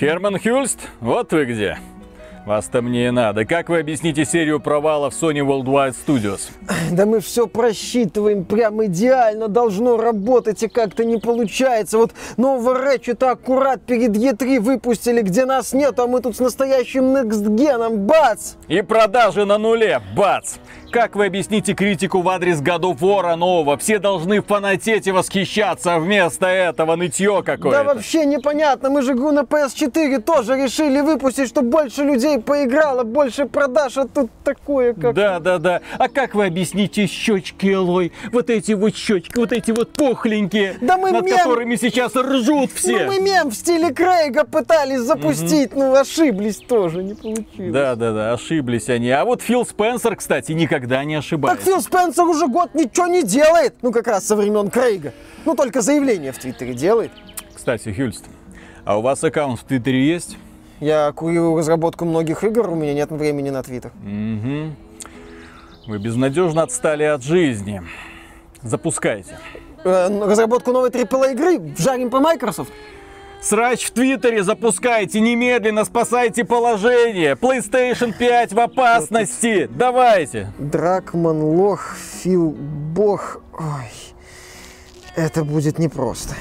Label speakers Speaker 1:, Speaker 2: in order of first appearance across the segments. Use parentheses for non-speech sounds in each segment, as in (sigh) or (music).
Speaker 1: Херман Хюльст, вот вы где. Вас-то мне и надо. Как вы объясните серию провалов Sony Worldwide Studios?
Speaker 2: Да мы все просчитываем прям идеально, должно работать и как-то не получается. Вот нового Рэчета аккурат перед E3 выпустили, где нас нет, а мы тут с настоящим Next Gen, бац!
Speaker 1: И продажи на нуле, бац! Как вы объясните критику в адрес God of War нового? Все должны фанатеть и восхищаться, а вместо этого нытье какое-то.
Speaker 2: Да вообще непонятно, мы же игру на PS4 тоже решили выпустить, чтобы больше людей поиграло, больше продаж, а тут такое как...
Speaker 1: Да, да, да. А как вы объясните щечки Элой? Вот эти вот щечки, вот эти вот пухленькие,
Speaker 2: да мы
Speaker 1: над
Speaker 2: мем...
Speaker 1: которыми сейчас ржут все.
Speaker 2: Ну мы мем в стиле Крейга пытались запустить, угу. ну ошиблись тоже, не получилось.
Speaker 1: Да, да, да, ошиблись они. А вот Фил Спенсер, кстати, никогда никогда не ошибается.
Speaker 2: Так Фил Спенсер уже год ничего не делает. Ну, как раз со времен Крейга. Ну, только заявление в Твиттере делает.
Speaker 1: Кстати, Хюльст, а у вас аккаунт в Твиттере есть?
Speaker 2: Я курирую разработку многих игр, у меня нет времени на Твиттер.
Speaker 1: Угу. Вы безнадежно отстали от жизни. Запускайте.
Speaker 2: Э, разработку новой AAA игры жарим по Microsoft.
Speaker 1: Срач в Твиттере запускайте, немедленно спасайте положение. PlayStation 5 в опасности. Давайте.
Speaker 2: Дракман, лох, Фил, бог. Ой, это будет непросто.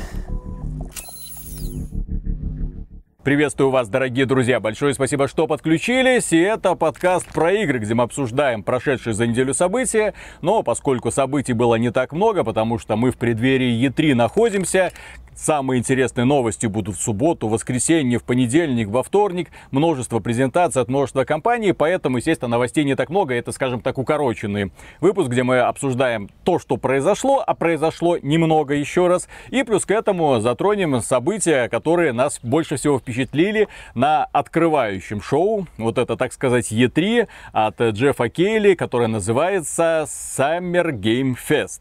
Speaker 1: Приветствую вас, дорогие друзья. Большое спасибо, что подключились. И это подкаст про игры, где мы обсуждаем прошедшие за неделю события. Но поскольку событий было не так много, потому что мы в преддверии E3 находимся, Самые интересные новости будут в субботу, в воскресенье, в понедельник, во вторник. Множество презентаций от множества компаний, поэтому, естественно, новостей не так много. Это, скажем так, укороченный выпуск, где мы обсуждаем то, что произошло, а произошло немного еще раз. И плюс к этому затронем события, которые нас больше всего впечатлили на открывающем шоу. Вот это, так сказать, E3 от Джеффа Кейли, которое называется Summer Game Fest.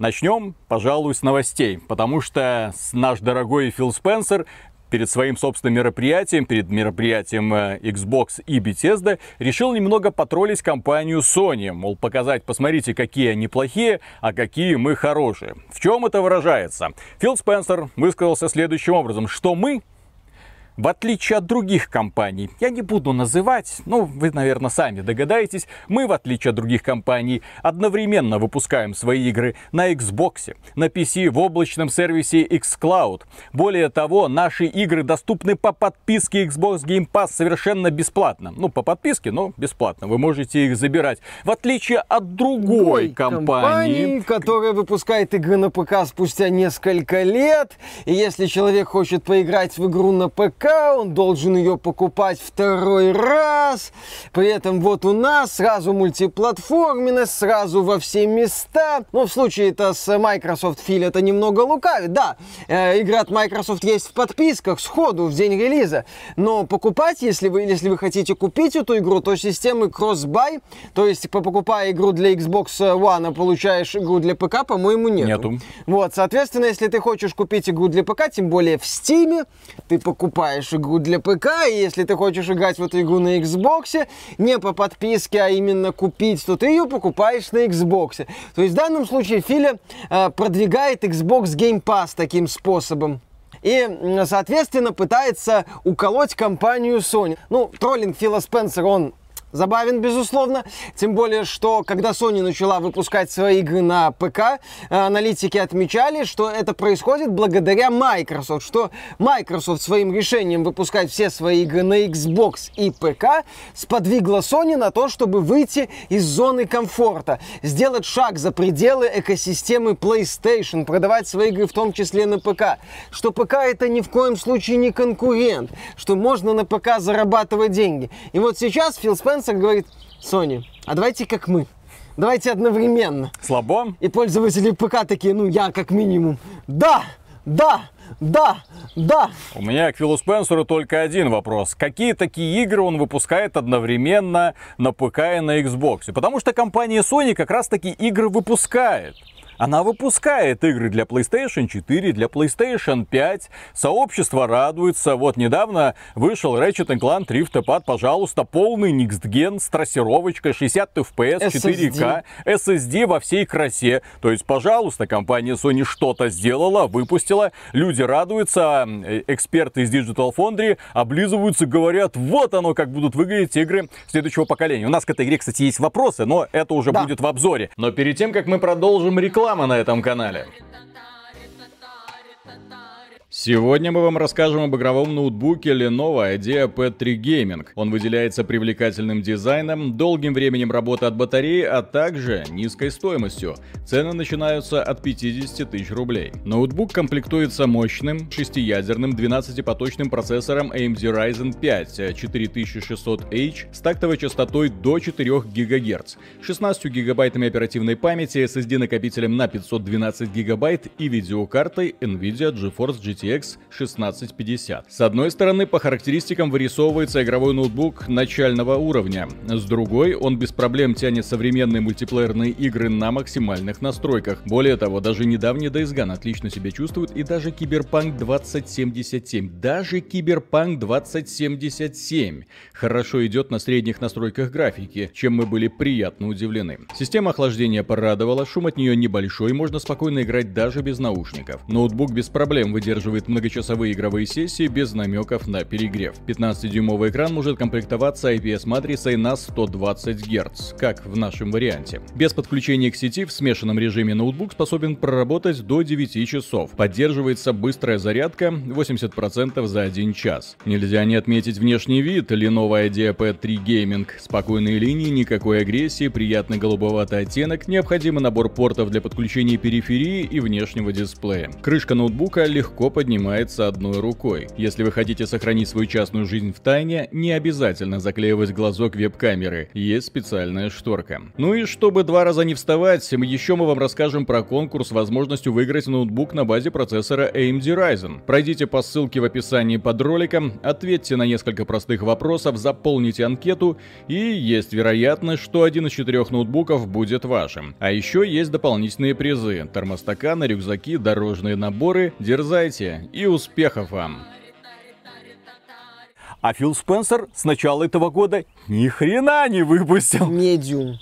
Speaker 1: Начнем, пожалуй, с новостей, потому что наш дорогой Фил Спенсер перед своим собственным мероприятием, перед мероприятием э, Xbox и Bethesda, решил немного потроллить компанию Sony. Мол, показать, посмотрите, какие они плохие, а какие мы хорошие. В чем это выражается? Фил Спенсер высказался следующим образом, что мы, в отличие от других компаний, я не буду называть, ну, вы, наверное, сами догадаетесь, мы, в отличие от других компаний, одновременно выпускаем свои игры на Xbox, на PC, в облачном сервисе xCloud. Более того, наши игры доступны по подписке Xbox Game Pass совершенно бесплатно. Ну, по подписке, но бесплатно. Вы можете их забирать. В отличие от другой компании, компании
Speaker 2: которая выпускает игры на ПК спустя несколько лет. И если человек хочет поиграть в игру на ПК, он должен ее покупать второй раз. При этом вот у нас сразу мультиплатформенность, сразу во все места. Но в случае это с Microsoft Фил это немного лукавит. Да, э, игра от Microsoft есть в подписках сходу в день релиза. Но покупать, если вы, если вы хотите купить эту игру, то системы cross-buy, то есть покупая игру для Xbox One, а получаешь игру для ПК, по-моему, нету.
Speaker 1: Нету.
Speaker 2: Вот, соответственно, если ты хочешь купить игру для ПК, тем более в Steam, ты покупаешь покупаешь игру для ПК, и если ты хочешь играть в эту игру на Xbox, не по подписке, а именно купить, то ты ее покупаешь на Xbox. То есть в данном случае Филя э, продвигает Xbox Game Pass таким способом и, соответственно, пытается уколоть компанию Sony. Ну, троллинг Фила Спенсера, он забавен, безусловно. Тем более, что когда Sony начала выпускать свои игры на ПК, э, аналитики отмечали, что это происходит благодаря Microsoft, что Microsoft своим решением выпускать все свои игры на Xbox и ПК сподвигла Sony на то, чтобы выйти из зоны комфорта, сделать шаг за пределы экосистемы PlayStation, продавать свои игры в том числе на ПК, что ПК это ни в коем случае не конкурент, что можно на ПК зарабатывать деньги. И вот сейчас Фил Спенсер Спенсер говорит, Sony, а давайте как мы. Давайте одновременно.
Speaker 1: Слабо?
Speaker 2: И пользователи ПК такие, ну я как минимум. Да, да, да, да.
Speaker 1: У меня к Филу Спенсеру только один вопрос. Какие такие игры он выпускает одновременно на ПК и на Xbox? Потому что компания Sony как раз таки игры выпускает. Она выпускает игры для PlayStation 4, для PlayStation 5. Сообщество радуется. Вот недавно вышел Ratchet Clank Rift Apart, пожалуйста, полный Gen с трассировочкой, 60 FPS, 4К, SSD во всей красе. То есть, пожалуйста, компания Sony что-то сделала, выпустила, люди радуются, э, эксперты из Digital Foundry облизываются, говорят, вот оно, как будут выглядеть игры следующего поколения. У нас к этой игре, кстати, есть вопросы, но это уже да. будет в обзоре. Но перед тем, как мы продолжим реклама на этом канале. Сегодня мы вам расскажем об игровом ноутбуке Lenovo IdeaPad 3 Gaming. Он выделяется привлекательным дизайном, долгим временем работы от батареи, а также низкой стоимостью. Цены начинаются от 50 тысяч рублей. Ноутбук комплектуется мощным, шестиядерным 12-поточным процессором AMD Ryzen 5 4600H с тактовой частотой до 4 ГГц, 16 гигабайтами оперативной памяти, SSD накопителем на 512 гигабайт и видеокартой NVIDIA GeForce GTX GTX 1650. С одной стороны, по характеристикам вырисовывается игровой ноутбук начального уровня. С другой, он без проблем тянет современные мультиплеерные игры на максимальных настройках. Более того, даже недавний Days Gone отлично себя чувствует и даже Киберпанк 2077. Даже Киберпанк 2077 хорошо идет на средних настройках графики, чем мы были приятно удивлены. Система охлаждения порадовала, шум от нее небольшой, можно спокойно играть даже без наушников. Ноутбук без проблем выдерживает поддерживает многочасовые игровые сессии без намеков на перегрев. 15-дюймовый экран может комплектоваться IPS-матрицей на 120 Гц, как в нашем варианте. Без подключения к сети в смешанном режиме ноутбук способен проработать до 9 часов. Поддерживается быстрая зарядка 80% за 1 час. Нельзя не отметить внешний вид Lenovo IdeaPad 3 Gaming. Спокойные линии, никакой агрессии, приятный голубоватый оттенок, необходимый набор портов для подключения периферии и внешнего дисплея. Крышка ноутбука легко поднимается одной рукой. Если вы хотите сохранить свою частную жизнь в тайне, не обязательно заклеивать глазок веб-камеры, есть специальная шторка. Ну и чтобы два раза не вставать, еще мы вам расскажем про конкурс с возможностью выиграть ноутбук на базе процессора AMD Ryzen. Пройдите по ссылке в описании под роликом, ответьте на несколько простых вопросов, заполните анкету, и есть вероятность, что один из четырех ноутбуков будет вашим. А еще есть дополнительные призы, термостаканы, рюкзаки, дорожные наборы, дерзайте, и успехов вам! А Фил Спенсер с начала этого года ни хрена не выпустил.
Speaker 2: Медиум.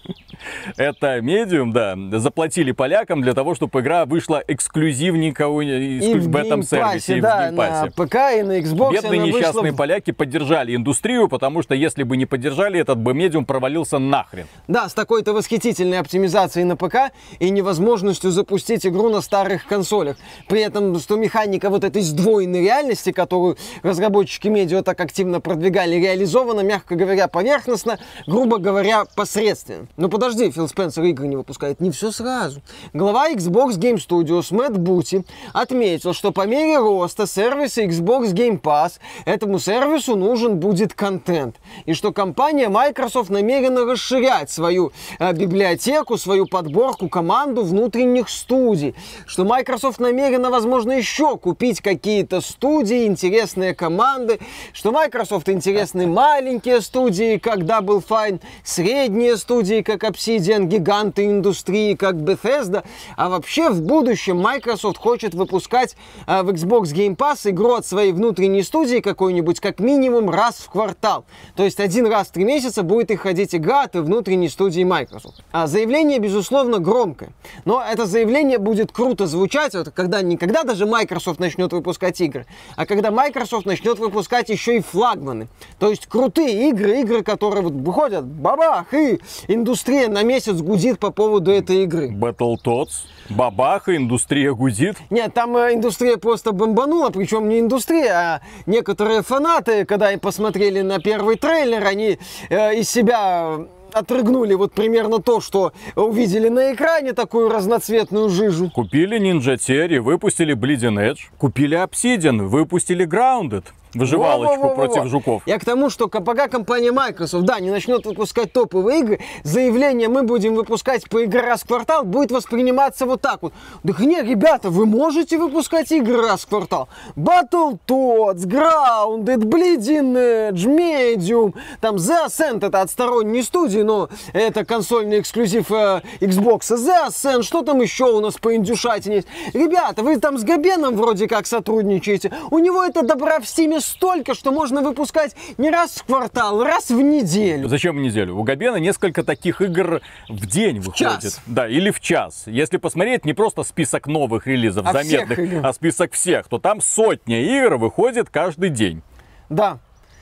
Speaker 1: Это медиум, да. Заплатили полякам для того, чтобы игра вышла эксклюзивненько в этом сервисе.
Speaker 2: Да, в на ПК и на Xbox.
Speaker 1: Бедные несчастные
Speaker 2: вышла...
Speaker 1: поляки поддержали индустрию, потому что если бы не поддержали, этот бы медиум провалился нахрен.
Speaker 2: Да, с такой-то восхитительной оптимизацией на ПК и невозможностью запустить игру на старых консолях. При этом, что механика вот этой сдвоенной реальности, которую разработчики медиа так активно продвигали, реализована, мягко говоря, поверхностно, грубо говоря, посредственно. Но подожди, Фил Спенсер игры не выпускает. Не все сразу. Глава Xbox Game Studios Мэтт Бути отметил, что по мере роста сервиса Xbox Game Pass этому сервису нужен будет контент. И что компания Microsoft намерена расширять свою э, библиотеку, свою подборку, команду внутренних студий. Что Microsoft намерена, возможно, еще купить какие-то студии, интересные команды. Что Microsoft интересны маленькие студии, как Double Fine, средние студии, как Obsidian, гиганты индустрии, как Bethesda, а вообще в будущем Microsoft хочет выпускать э, в Xbox Game Pass игру от своей внутренней студии какой-нибудь как минимум раз в квартал. То есть один раз в три месяца будет их ходить игра от внутренней студии Microsoft. А заявление, безусловно, громкое. Но это заявление будет круто звучать, вот, когда не когда даже Microsoft начнет выпускать игры, а когда Microsoft начнет выпускать еще и флагманы. То есть крутые игры, игры, которые вот выходят, бабах, и индустрия на месяц гудит по поводу этой игры.
Speaker 1: Battletoads, бабаха, индустрия гудит.
Speaker 2: Нет, там э, индустрия просто бомбанула, причем не индустрия, а некоторые фанаты, когда и посмотрели на первый трейлер, они э, из себя отрыгнули вот примерно то, что увидели на экране, такую разноцветную жижу.
Speaker 1: Купили Ninja Theory, выпустили Bleeding Edge, купили Obsidian, выпустили Grounded. Выживалочку
Speaker 2: Во-во-во-во-во.
Speaker 1: против жуков.
Speaker 2: Я к тому, что пока компания Microsoft, да, не начнет выпускать топовые игры, заявление «мы будем выпускать по игре раз в квартал» будет восприниматься вот так вот. Так не, ребята, вы можете выпускать игры раз в квартал. Battletoads, Grounded, Bleeding Edge, Medium, там The Ascent, это от сторонней студии, но это консольный эксклюзив э, Xbox. The Ascent, что там еще у нас по индюшатине есть? Ребята, вы там с Габеном вроде как сотрудничаете. У него это добра в стиме столько, что можно выпускать не раз в квартал, раз в неделю.
Speaker 1: Зачем в неделю? У Габена несколько таких игр в день выходит.
Speaker 2: час.
Speaker 1: Да, или в час. Если посмотреть не просто список новых релизов
Speaker 2: А
Speaker 1: заметных, а список всех, то там сотня игр выходит каждый день.
Speaker 2: Да.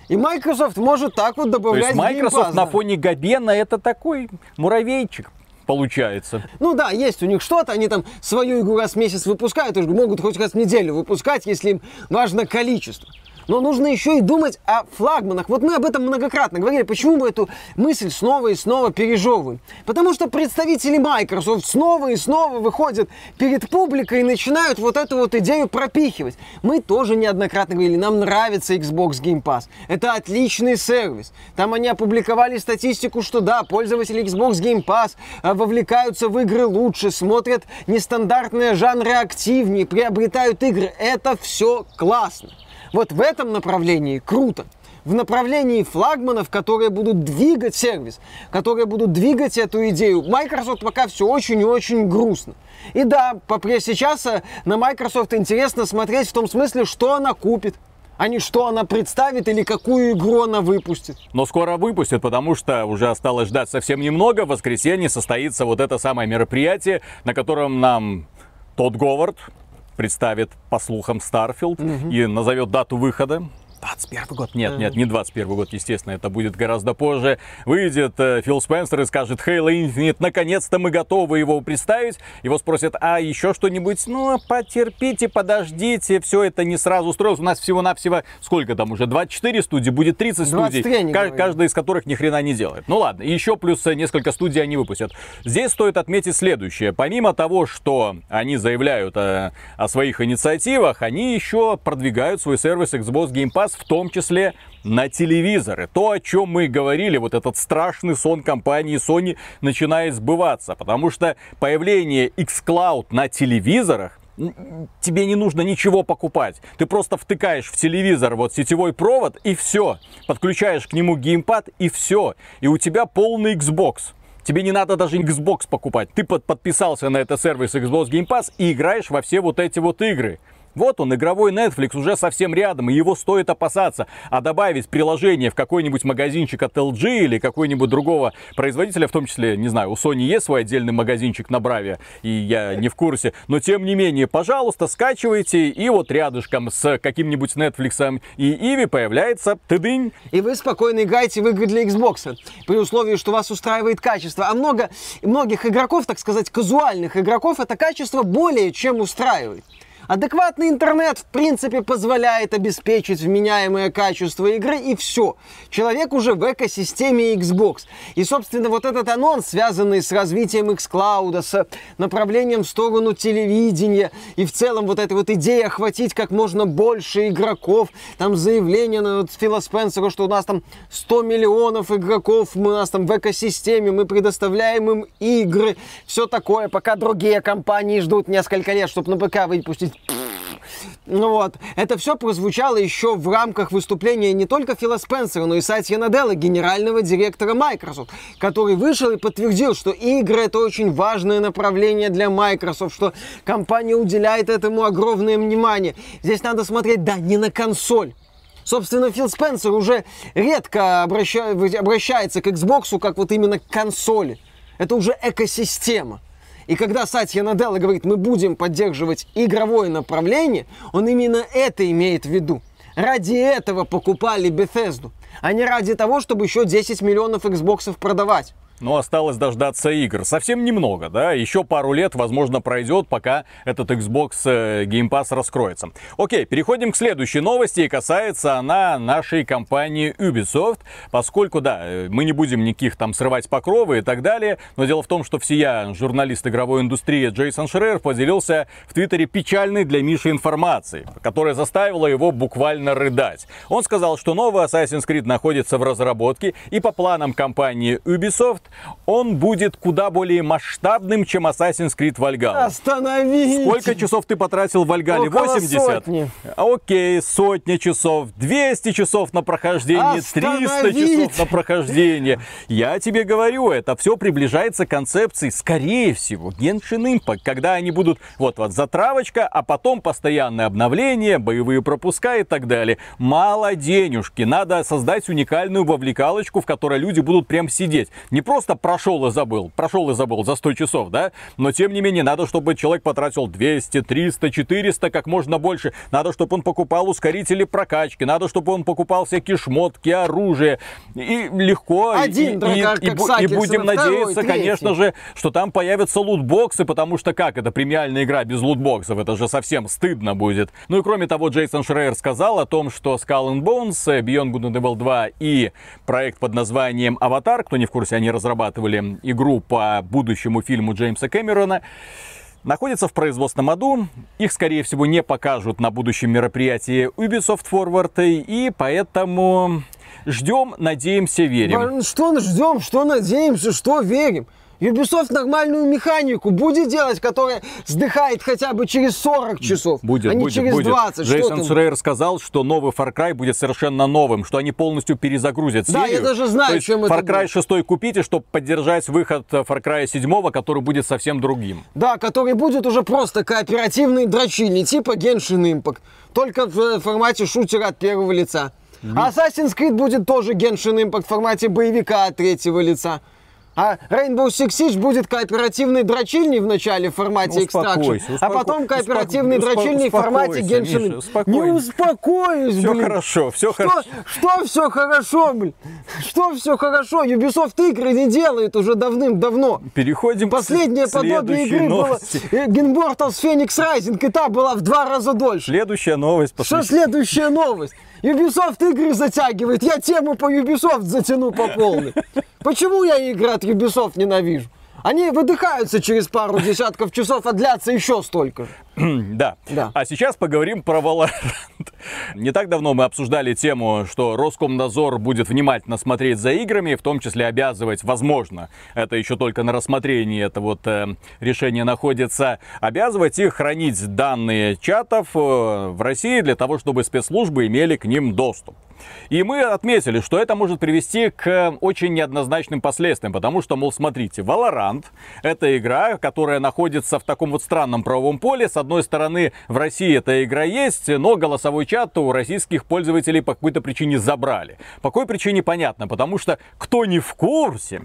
Speaker 2: И Microsoft может так вот
Speaker 1: То
Speaker 2: добавлять
Speaker 1: есть
Speaker 2: в Game
Speaker 1: Microsoft на фоне Габена это такой муравейчик получается.
Speaker 2: Ну да, есть у них что-то, они там свою игру раз в месяц выпускают, уж могут хоть раз в неделю выпускать, если им важно количество. Но нужно еще и думать о флагманах. Вот мы об этом многократно говорили. Почему мы эту мысль снова и снова пережевываем? Потому что представители Microsoft снова и снова выходят перед публикой и начинают вот эту вот идею пропихивать. Мы тоже неоднократно говорили, нам нравится Xbox Game Pass. Это отличный сервис. Там они опубликовали статистику, что да, пользователи Xbox Game Pass а, вовлекаются в игры лучше, смотрят нестандартные жанры активнее, приобретают игры. Это все классно. Вот в этом направлении круто. В направлении флагманов, которые будут двигать сервис, которые будут двигать эту идею. Microsoft пока все очень и очень грустно. И да, сейчас на Microsoft интересно смотреть в том смысле, что она купит, а не что она представит или какую игру она выпустит.
Speaker 1: Но скоро выпустят, потому что уже осталось ждать совсем немного. В воскресенье состоится вот это самое мероприятие, на котором нам Тодд Говард представит, по слухам, Starfield и назовет дату выхода. 21 год? Нет, нет, не 21 год, естественно, это будет гораздо позже. Выйдет э, Фил Спенсер и скажет, Halo Infinite, наконец-то мы готовы его представить. Его спросят, а еще что-нибудь? Ну, потерпите, подождите, все это не сразу строилось. У нас всего-навсего, сколько там уже, 24 студии, будет 30 студий,
Speaker 2: 23 они
Speaker 1: ка-
Speaker 2: говорили.
Speaker 1: каждая из которых ни хрена не делает. Ну ладно, еще плюс э, несколько студий они выпустят. Здесь стоит отметить следующее. Помимо того, что они заявляют э, о своих инициативах, они еще продвигают свой сервис Xbox Game Pass, в том числе на телевизоры. То, о чем мы говорили, вот этот страшный сон компании Sony начинает сбываться. Потому что появление xCloud на телевизорах тебе не нужно ничего покупать. Ты просто втыкаешь в телевизор вот сетевой провод и все. Подключаешь к нему геймпад и все. И у тебя полный Xbox. Тебе не надо даже Xbox покупать. Ты под- подписался на этот сервис Xbox Game Pass и играешь во все вот эти вот игры. Вот он, игровой Netflix уже совсем рядом, и его стоит опасаться. А добавить приложение в какой-нибудь магазинчик от LG или какой-нибудь другого производителя, в том числе, не знаю, у Sony есть свой отдельный магазинчик на Браве, и я не в курсе. Но тем не менее, пожалуйста, скачивайте, и вот рядышком с каким-нибудь Netflix и Иви появляется тыдынь.
Speaker 2: И вы спокойно играете в игры для Xbox, при условии, что вас устраивает качество. А много, многих игроков, так сказать, казуальных игроков, это качество более чем устраивает. Адекватный интернет, в принципе, позволяет обеспечить вменяемое качество игры, и все. Человек уже в экосистеме Xbox. И, собственно, вот этот анонс, связанный с развитием xCloud, с направлением в сторону телевидения, и в целом вот эта вот идея охватить как можно больше игроков, там заявление на вот Фила Спенсера, что у нас там 100 миллионов игроков, мы, у нас там в экосистеме, мы предоставляем им игры, все такое, пока другие компании ждут несколько лет, чтобы на ПК выпустить вот, это все прозвучало еще в рамках выступления не только Фила Спенсера, но и Сатья Наделла, генерального директора Microsoft, который вышел и подтвердил, что игры это очень важное направление для Microsoft, что компания уделяет этому огромное внимание. Здесь надо смотреть, да, не на консоль. Собственно, Фил Спенсер уже редко обраща- обращается к Xbox как вот именно к консоли. Это уже экосистема. И когда Сатья Наделла говорит, мы будем поддерживать игровое направление, он именно это имеет в виду. Ради этого покупали Bethesda, а не ради того, чтобы еще 10 миллионов Xbox продавать.
Speaker 1: Но осталось дождаться игр. Совсем немного, да? Еще пару лет, возможно, пройдет, пока этот Xbox э, Game Pass раскроется. Окей, переходим к следующей новости. И касается она нашей компании Ubisoft. Поскольку, да, э, мы не будем никаких там срывать покровы и так далее. Но дело в том, что всея журналист игровой индустрии Джейсон Шрер поделился в Твиттере печальной для Миши информацией, которая заставила его буквально рыдать. Он сказал, что новый Assassin's Creed находится в разработке и по планам компании Ubisoft он будет куда более масштабным, чем Assassin's Creed Valhalla.
Speaker 2: Остановись!
Speaker 1: Сколько часов ты потратил в Valhalla?
Speaker 2: Около
Speaker 1: 80?
Speaker 2: сотни.
Speaker 1: Окей, сотня часов, 200 часов на прохождение, 300
Speaker 2: Остановить!
Speaker 1: часов на прохождение. Я тебе говорю, это все приближается к концепции, скорее всего, Genshin Impact, когда они будут, вот, вот, затравочка, а потом постоянное обновление, боевые пропуска и так далее. Мало денежки, надо создать уникальную вовлекалочку, в которой люди будут прям сидеть. Не просто прошел и забыл, прошел и забыл за 100 часов, да, но тем не менее надо, чтобы человек потратил 200, 300, 400, как можно больше. Надо, чтобы он покупал ускорители прокачки, надо, чтобы он покупал всякие шмотки, оружие. И легко, и-
Speaker 2: Один
Speaker 1: и,
Speaker 2: дракар,
Speaker 1: и и
Speaker 2: Сакерсон,
Speaker 1: будем
Speaker 2: а второй,
Speaker 1: надеяться,
Speaker 2: третий.
Speaker 1: конечно же, что там появятся лутбоксы, потому что как это премиальная игра без лутбоксов, это же совсем стыдно будет. Ну и кроме того, Джейсон Шрейер сказал о том, что Skull and Bones, э, Beyond Good and Evil 2 и проект под названием Аватар, кто не в курсе, они разрабатывали игру по будущему фильму Джеймса Кэмерона, находятся в производственном аду. Их, скорее всего, не покажут на будущем мероприятии Ubisoft Forward. И поэтому ждем, надеемся, верим.
Speaker 2: Что ждем, что надеемся, что верим? Ubisoft нормальную механику будет делать, которая сдыхает хотя бы через 40 часов,
Speaker 1: Будет,
Speaker 2: а не
Speaker 1: будет,
Speaker 2: через
Speaker 1: будет.
Speaker 2: 20. Что
Speaker 1: Джейсон? Шрейер сказал, что новый Far Cry будет совершенно новым, что они полностью перезагрузят
Speaker 2: Да,
Speaker 1: серию.
Speaker 2: я даже знаю,
Speaker 1: То
Speaker 2: чем это
Speaker 1: Far Cry
Speaker 2: будет.
Speaker 1: 6 купите, чтобы поддержать выход Far Cry 7, который будет совсем другим.
Speaker 2: Да, который будет уже просто кооперативный дрочильни, типа Genshin Impact. Только в э, формате шутера от первого лица. А Assassin's Creed будет тоже Genshin Impact в формате боевика от третьего лица. А Rainbow Six Siege будет кооперативный дрочильни в начале в формате Extraction, а
Speaker 1: успоко-
Speaker 2: потом кооперативный
Speaker 1: успоко-
Speaker 2: дрочильни в формате Genshin
Speaker 1: Миша.
Speaker 2: Не успокоюсь,
Speaker 1: Все
Speaker 2: блин.
Speaker 1: хорошо, все
Speaker 2: Что,
Speaker 1: хорошо.
Speaker 2: что все хорошо, блин? Что все хорошо? Ubisoft игры не делает уже давным-давно.
Speaker 1: Переходим
Speaker 2: Последнее
Speaker 1: к следующей
Speaker 2: игры
Speaker 1: новости.
Speaker 2: э, Immortals Phoenix Rising, и та была в два раза дольше.
Speaker 1: Следующая новость.
Speaker 2: Что следующая новость? Ubisoft игры затягивает. Я тему по Ubisoft затяну по полной. Почему я игры от Ubisoft ненавижу? Они выдыхаются через пару десятков часов, а длятся еще столько. (clears throat)
Speaker 1: Да.
Speaker 2: Да.
Speaker 1: А сейчас поговорим про Valorant. Не так давно мы обсуждали тему, что Роскомнадзор будет внимательно смотреть за играми, в том числе обязывать, возможно, это еще только на рассмотрении это вот э, решение находится, обязывать их хранить данные чатов э, в России для того, чтобы спецслужбы имели к ним доступ. И мы отметили, что это может привести к очень неоднозначным последствиям, потому что, мол, смотрите, Valorant — это игра, которая находится в таком вот странном правовом поле. С одной стороны, в России эта игра есть, но голосовой чат у российских пользователей по какой-то причине забрали. По какой причине понятно, потому что кто не в курсе,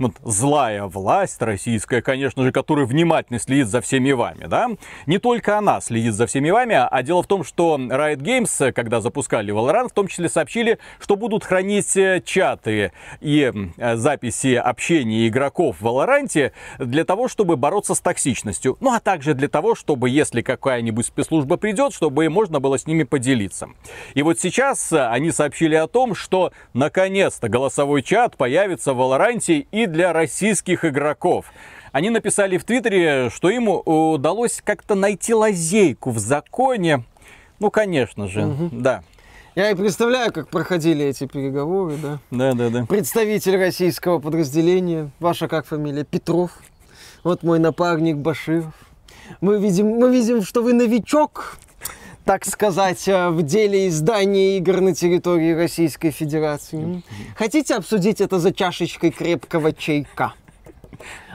Speaker 1: вот злая власть российская, конечно же, которая внимательно следит за всеми вами, да, не только она следит за всеми вами, а дело в том, что Riot Games, когда запускали Valorant, в том числе сообщили, что будут хранить э, чаты и э, записи общения игроков в Valorant для того, чтобы бороться с токсичностью. Ну, а также для того, чтобы, если какая-нибудь спецслужба придет, чтобы можно было с ними поделиться. И вот сейчас э, они сообщили о том, что наконец-то голосовой чат появится в Valorant и для российских игроков. Они написали в Твиттере, что им удалось как-то найти лазейку в законе. Ну, конечно же, да.
Speaker 2: Я и представляю, как проходили эти переговоры, да.
Speaker 1: Да, да, да.
Speaker 2: Представитель российского подразделения, ваша как фамилия? Петров. Вот мой напарник Баширов. Мы видим, мы видим, что вы новичок, так сказать, э, в деле издания игр на территории Российской Федерации. Хотите обсудить это за чашечкой крепкого чайка?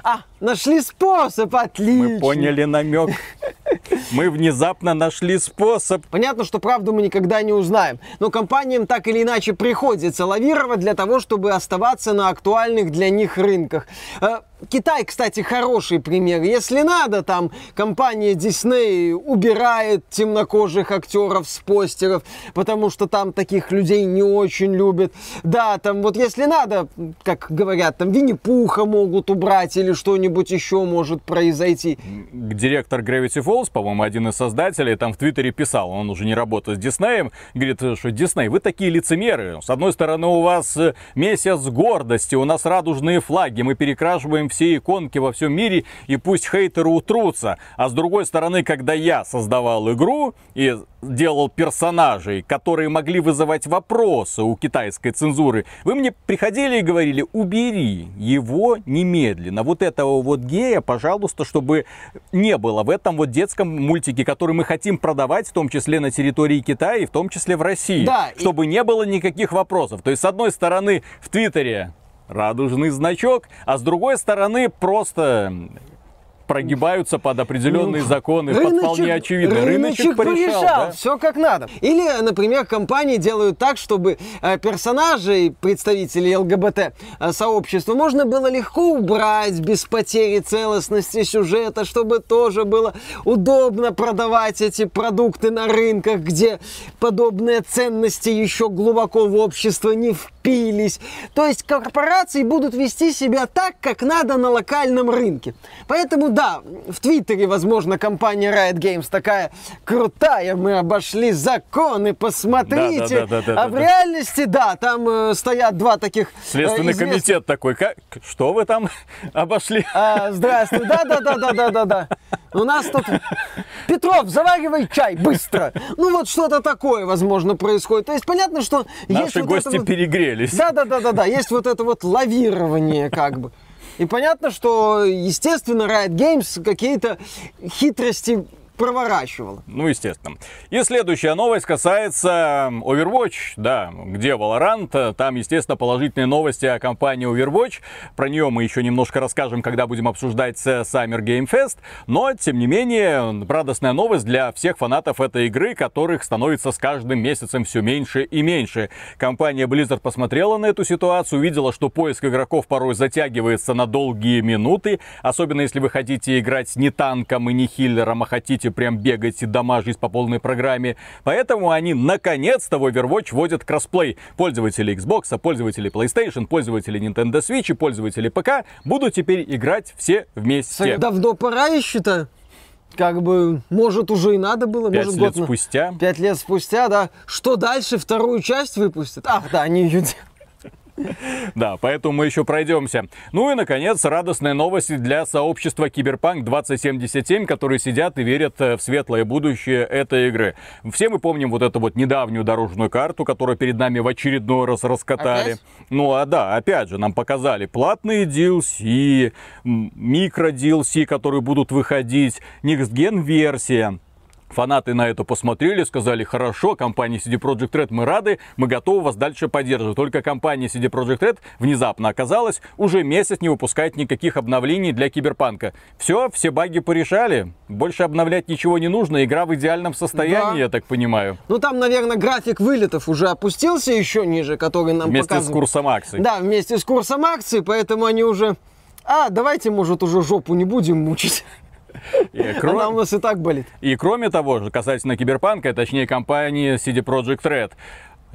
Speaker 2: А, нашли способ, отлично.
Speaker 1: Мы поняли намек. Мы внезапно нашли способ.
Speaker 2: Понятно, что правду мы никогда не узнаем, но компаниям так или иначе приходится лавировать для того, чтобы оставаться на актуальных для них рынках. Китай, кстати, хороший пример. Если надо, там компания Disney убирает темнокожих актеров с постеров, потому что там таких людей не очень любят. Да, там вот если надо, как говорят, там Винни-Пуха могут убрать или что-нибудь еще может произойти.
Speaker 1: Директор Gravity Falls, по-моему, один из создателей, там в Твиттере писал, он уже не работает с Диснеем, говорит, что Дисней, вы такие лицемеры. С одной стороны, у вас э, месяц гордости, у нас радужные флаги, мы перекрашиваем все иконки во всем мире, и пусть хейтеры утрутся. А с другой стороны, когда я создавал игру и делал персонажей, которые могли вызывать вопросы у китайской цензуры, вы мне приходили и говорили, убери его немедленно. Вот этого вот гея, пожалуйста, чтобы не было в этом вот детском мультике, который мы хотим продавать, в том числе на территории Китая и в том числе в России.
Speaker 2: Да,
Speaker 1: чтобы
Speaker 2: и...
Speaker 1: не было никаких вопросов. То есть, с одной стороны, в Твиттере радужный значок, а с другой стороны просто прогибаются под определенные ну, законы, рыночек, под вполне очевидно.
Speaker 2: Рыночек, рыночек порешал, порешал да? все как надо. Или, например, компании делают так, чтобы э, персонажей, представителей ЛГБТ-сообщества э, можно было легко убрать без потери целостности сюжета, чтобы тоже было удобно продавать эти продукты на рынках, где подобные ценности еще глубоко в общество не впились. То есть корпорации будут вести себя так, как надо на локальном рынке. Поэтому да, в Твиттере, возможно, компания Riot Games такая крутая, мы обошли законы, посмотрите. Да, да, да, да, а в реальности, да, там э, стоят два таких...
Speaker 1: Э, Следственный известных... комитет такой, как, что вы там (laughs) обошли?
Speaker 2: А, здравствуй, да-да-да-да-да-да. У нас тут... Петров, заваривай чай, быстро! Ну вот что-то такое, возможно, происходит. То есть понятно, что...
Speaker 1: Наши
Speaker 2: есть
Speaker 1: гости
Speaker 2: вот вот...
Speaker 1: перегрелись.
Speaker 2: Да-да-да-да-да, есть вот это вот лавирование как бы. И понятно, что, естественно, Riot Games какие-то хитрости проворачивала.
Speaker 1: Ну, естественно. И следующая новость касается Overwatch, да, где Valorant. Там, естественно, положительные новости о компании Overwatch. Про нее мы еще немножко расскажем, когда будем обсуждать Summer Game Fest. Но, тем не менее, радостная новость для всех фанатов этой игры, которых становится с каждым месяцем все меньше и меньше. Компания Blizzard посмотрела на эту ситуацию, увидела, что поиск игроков порой затягивается на долгие минуты, особенно если вы хотите играть не танком и не хиллером, а хотите будете прям бегать и дамажить по полной программе. Поэтому они наконец-то в Overwatch вводят кроссплей. Пользователи Xbox, пользователи PlayStation, пользователи Nintendo Switch и пользователи ПК будут теперь играть все вместе.
Speaker 2: Давно пора еще-то как бы, может, уже и надо было.
Speaker 1: Пять
Speaker 2: может,
Speaker 1: лет
Speaker 2: год
Speaker 1: спустя.
Speaker 2: Пять лет спустя, да. Что дальше? Вторую часть выпустят? Ах, да, они (laughs) ее (laughs)
Speaker 1: Да, поэтому мы еще пройдемся. Ну и, наконец, радостные новости для сообщества Киберпанк 2077, которые сидят и верят э, в светлое будущее этой игры. Все мы помним вот эту вот недавнюю дорожную карту, которую перед нами в очередной раз раскатали. Опять? Ну, а да, опять же, нам показали платные DLC, микро DLC, которые будут выходить, Next Gen версия. Фанаты на это посмотрели, сказали, хорошо, компания CD Projekt Red, мы рады, мы готовы вас дальше поддерживать. Только компания CD Projekt Red внезапно оказалась, уже месяц не выпускает никаких обновлений для Киберпанка. Все, все баги порешали, больше обновлять ничего не нужно, игра в идеальном состоянии, да. я так понимаю.
Speaker 2: Ну там, наверное, график вылетов уже опустился еще ниже, который нам
Speaker 1: Вместе
Speaker 2: показывают.
Speaker 1: с курсом акций.
Speaker 2: Да, вместе с курсом акций, поэтому они уже... А, давайте, может, уже жопу не будем мучить. И кроме... Она у нас и так болит.
Speaker 1: И кроме того, касательно Киберпанка, точнее компании CD Projekt Red,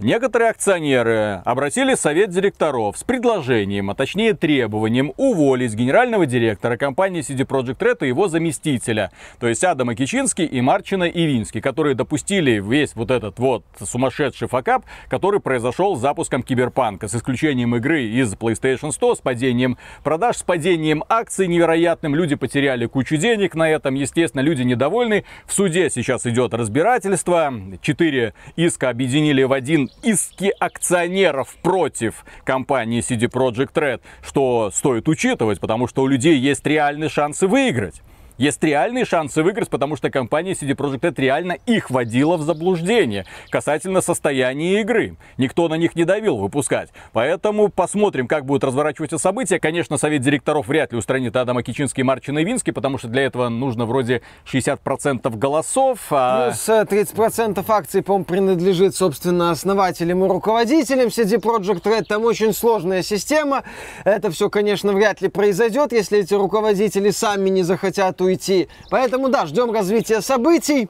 Speaker 1: Некоторые акционеры обратились в совет директоров с предложением, а точнее требованием уволить генерального директора компании CD Projekt Red и его заместителя, то есть Адама Кичинский и Марчина Ивинский, которые допустили весь вот этот вот сумасшедший факап, который произошел с запуском Киберпанка, с исключением игры из PlayStation 100, с падением продаж, с падением акций невероятным, люди потеряли кучу денег на этом, естественно, люди недовольны. В суде сейчас идет разбирательство, четыре иска объединили в один иски акционеров против компании CD Projekt Red, что стоит учитывать, потому что у людей есть реальные шансы выиграть. Есть реальные шансы выиграть, потому что компания CD Projekt Red реально их вводила в заблуждение касательно состояния игры. Никто на них не давил выпускать. Поэтому посмотрим, как будут разворачиваться события. Конечно, совет директоров вряд ли устранит Адама Кичинский и Марчина Винский, потому что для этого нужно вроде 60% голосов. А...
Speaker 2: Плюс 30% э, акций, по-моему, принадлежит, собственно, основателям и руководителям CD Projekt Red. Там очень сложная система. Это все, конечно, вряд ли произойдет, если эти руководители сами не захотят уйти уйти. Поэтому да, ждем развития событий,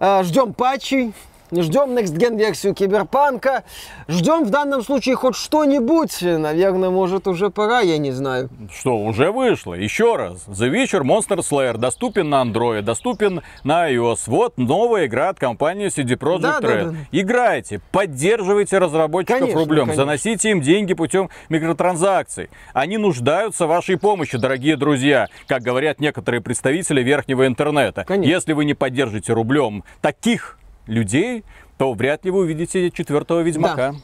Speaker 2: э, ждем патчей, ждем Next Gen версию Киберпанка, ждем в данном случае хоть что-нибудь. Наверное, может уже пора, я не знаю.
Speaker 1: Что, уже вышло? Еще раз. The Witcher Monster Slayer доступен на Android, доступен на iOS. Вот новая игра от компании CD Projekt да, Red. Да, да. Играйте, поддерживайте разработчиков конечно, рублем, конечно. заносите им деньги путем микротранзакций. Они нуждаются в вашей помощи, дорогие друзья, как говорят некоторые представители верхнего интернета. Конечно. Если вы не поддержите рублем таких людей, то вряд ли вы увидите четвертого Ведьмака.
Speaker 2: Да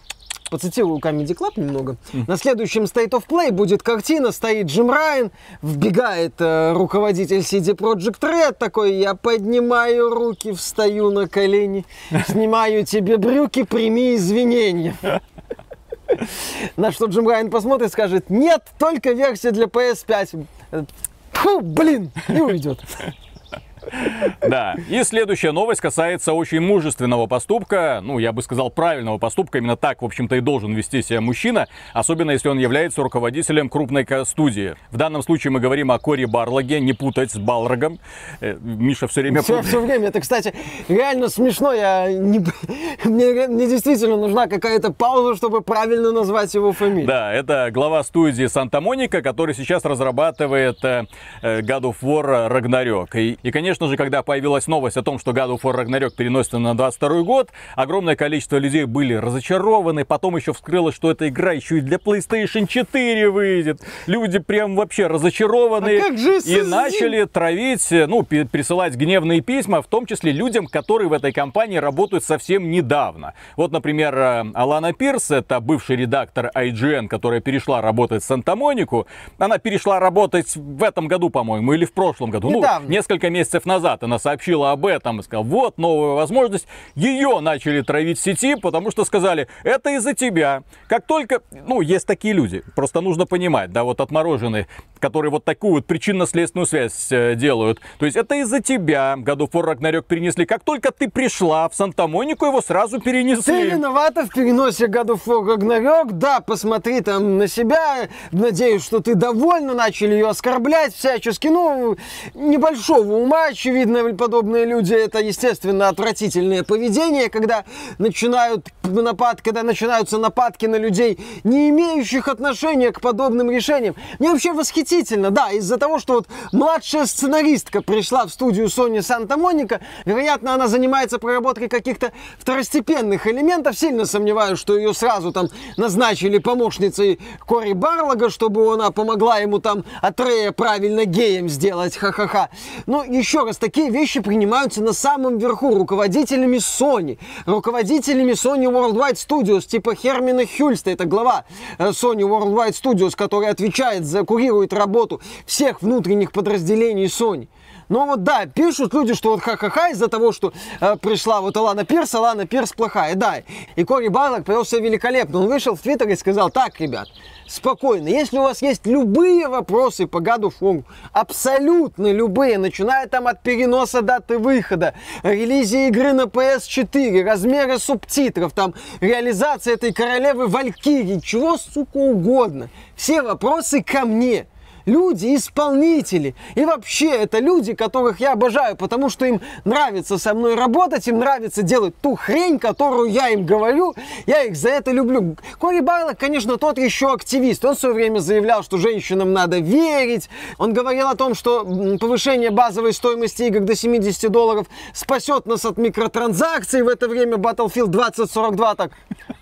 Speaker 2: поцитирую Comedy Club немного. Mm. На следующем State of Play будет картина, стоит Джим Райан, вбегает э, руководитель CD Project Red, такой, я поднимаю руки, встаю на колени, снимаю тебе брюки, прими извинения. На что Джим Райан посмотрит и скажет, нет, только версия для PS5. Фу, блин, и уйдет.
Speaker 1: Да. И следующая новость касается очень мужественного поступка. Ну, я бы сказал, правильного поступка. Именно так, в общем-то, и должен вести себя мужчина. Особенно, если он является руководителем крупной студии. В данном случае мы говорим о Кори Барлаге, не путать с Балрогом. Э, Миша все время...
Speaker 2: Все, все время. Это, кстати, реально смешно. Я не... (laughs) мне, мне действительно нужна какая-то пауза, чтобы правильно назвать его фамилию.
Speaker 1: Да, это глава студии Санта-Моника, который сейчас разрабатывает э, э, God of War Ragnarok. И, и, конечно, конечно же, когда появилась новость о том, что God of War Ragnarok переносится на 22 год, огромное количество людей были разочарованы. Потом еще вскрылось, что эта игра еще и для PlayStation 4 выйдет. Люди прям вообще разочарованы. А
Speaker 2: же
Speaker 1: и начали травить, ну, присылать гневные письма, в том числе людям, которые в этой компании работают совсем недавно. Вот, например, э, Алана Пирс, это бывший редактор IGN, которая перешла работать в Санта-Монику. Она перешла работать в этом году, по-моему, или в прошлом году. Ну, недавно. Ну, несколько месяцев назад она сообщила об этом и сказала, вот новая возможность. Ее начали травить в сети, потому что сказали, это из-за тебя. Как только, ну, есть такие люди, просто нужно понимать, да, вот отмороженные, которые вот такую вот причинно-следственную связь э, делают. То есть это из-за тебя году of War перенесли. Как только ты пришла в Санта-Монику, его сразу перенесли.
Speaker 2: Ты виновата в переносе God of War Да, посмотри там на себя. Надеюсь, что ты довольна. Начали ее оскорблять всячески. Ну, небольшого ума очевидно, подобные люди, это, естественно, отвратительное поведение, когда начинают напад, когда начинаются нападки на людей, не имеющих отношения к подобным решениям. Мне вообще восхитительно, да, из-за того, что вот младшая сценаристка пришла в студию Sony Санта-Моника, вероятно, она занимается проработкой каких-то второстепенных элементов, сильно сомневаюсь, что ее сразу там назначили помощницей Кори Барлога, чтобы она помогла ему там Атрея правильно геем сделать, ха-ха-ха. Но еще раз, такие вещи принимаются на самом верху руководителями Sony, руководителями Sony Worldwide Studios, типа Хермина Хюльста, это глава э, Sony Worldwide Studios, который отвечает за, курирует работу всех внутренних подразделений Sony. Но вот да, пишут люди, что вот ха-ха-ха из-за того, что э, пришла вот Алана Пирс, Алана Пирс плохая, да. И Кори Барлок повел себя великолепно. Он вышел в Твиттер и сказал, так, ребят, спокойно, если у вас есть любые вопросы по году фору, абсолютно любые, начиная там от переноса даты выхода, релизии игры на PS4, размеры субтитров, там, реализация этой королевы Валькирии, чего, сука, угодно. Все вопросы ко мне люди исполнители. И вообще это люди, которых я обожаю, потому что им нравится со мной работать, им нравится делать ту хрень, которую я им говорю. Я их за это люблю. Кори Барлок, конечно, тот еще активист. Он в свое время заявлял, что женщинам надо верить. Он говорил о том, что повышение базовой стоимости игр до 70 долларов спасет нас от микротранзакций. В это время Battlefield 2042 так,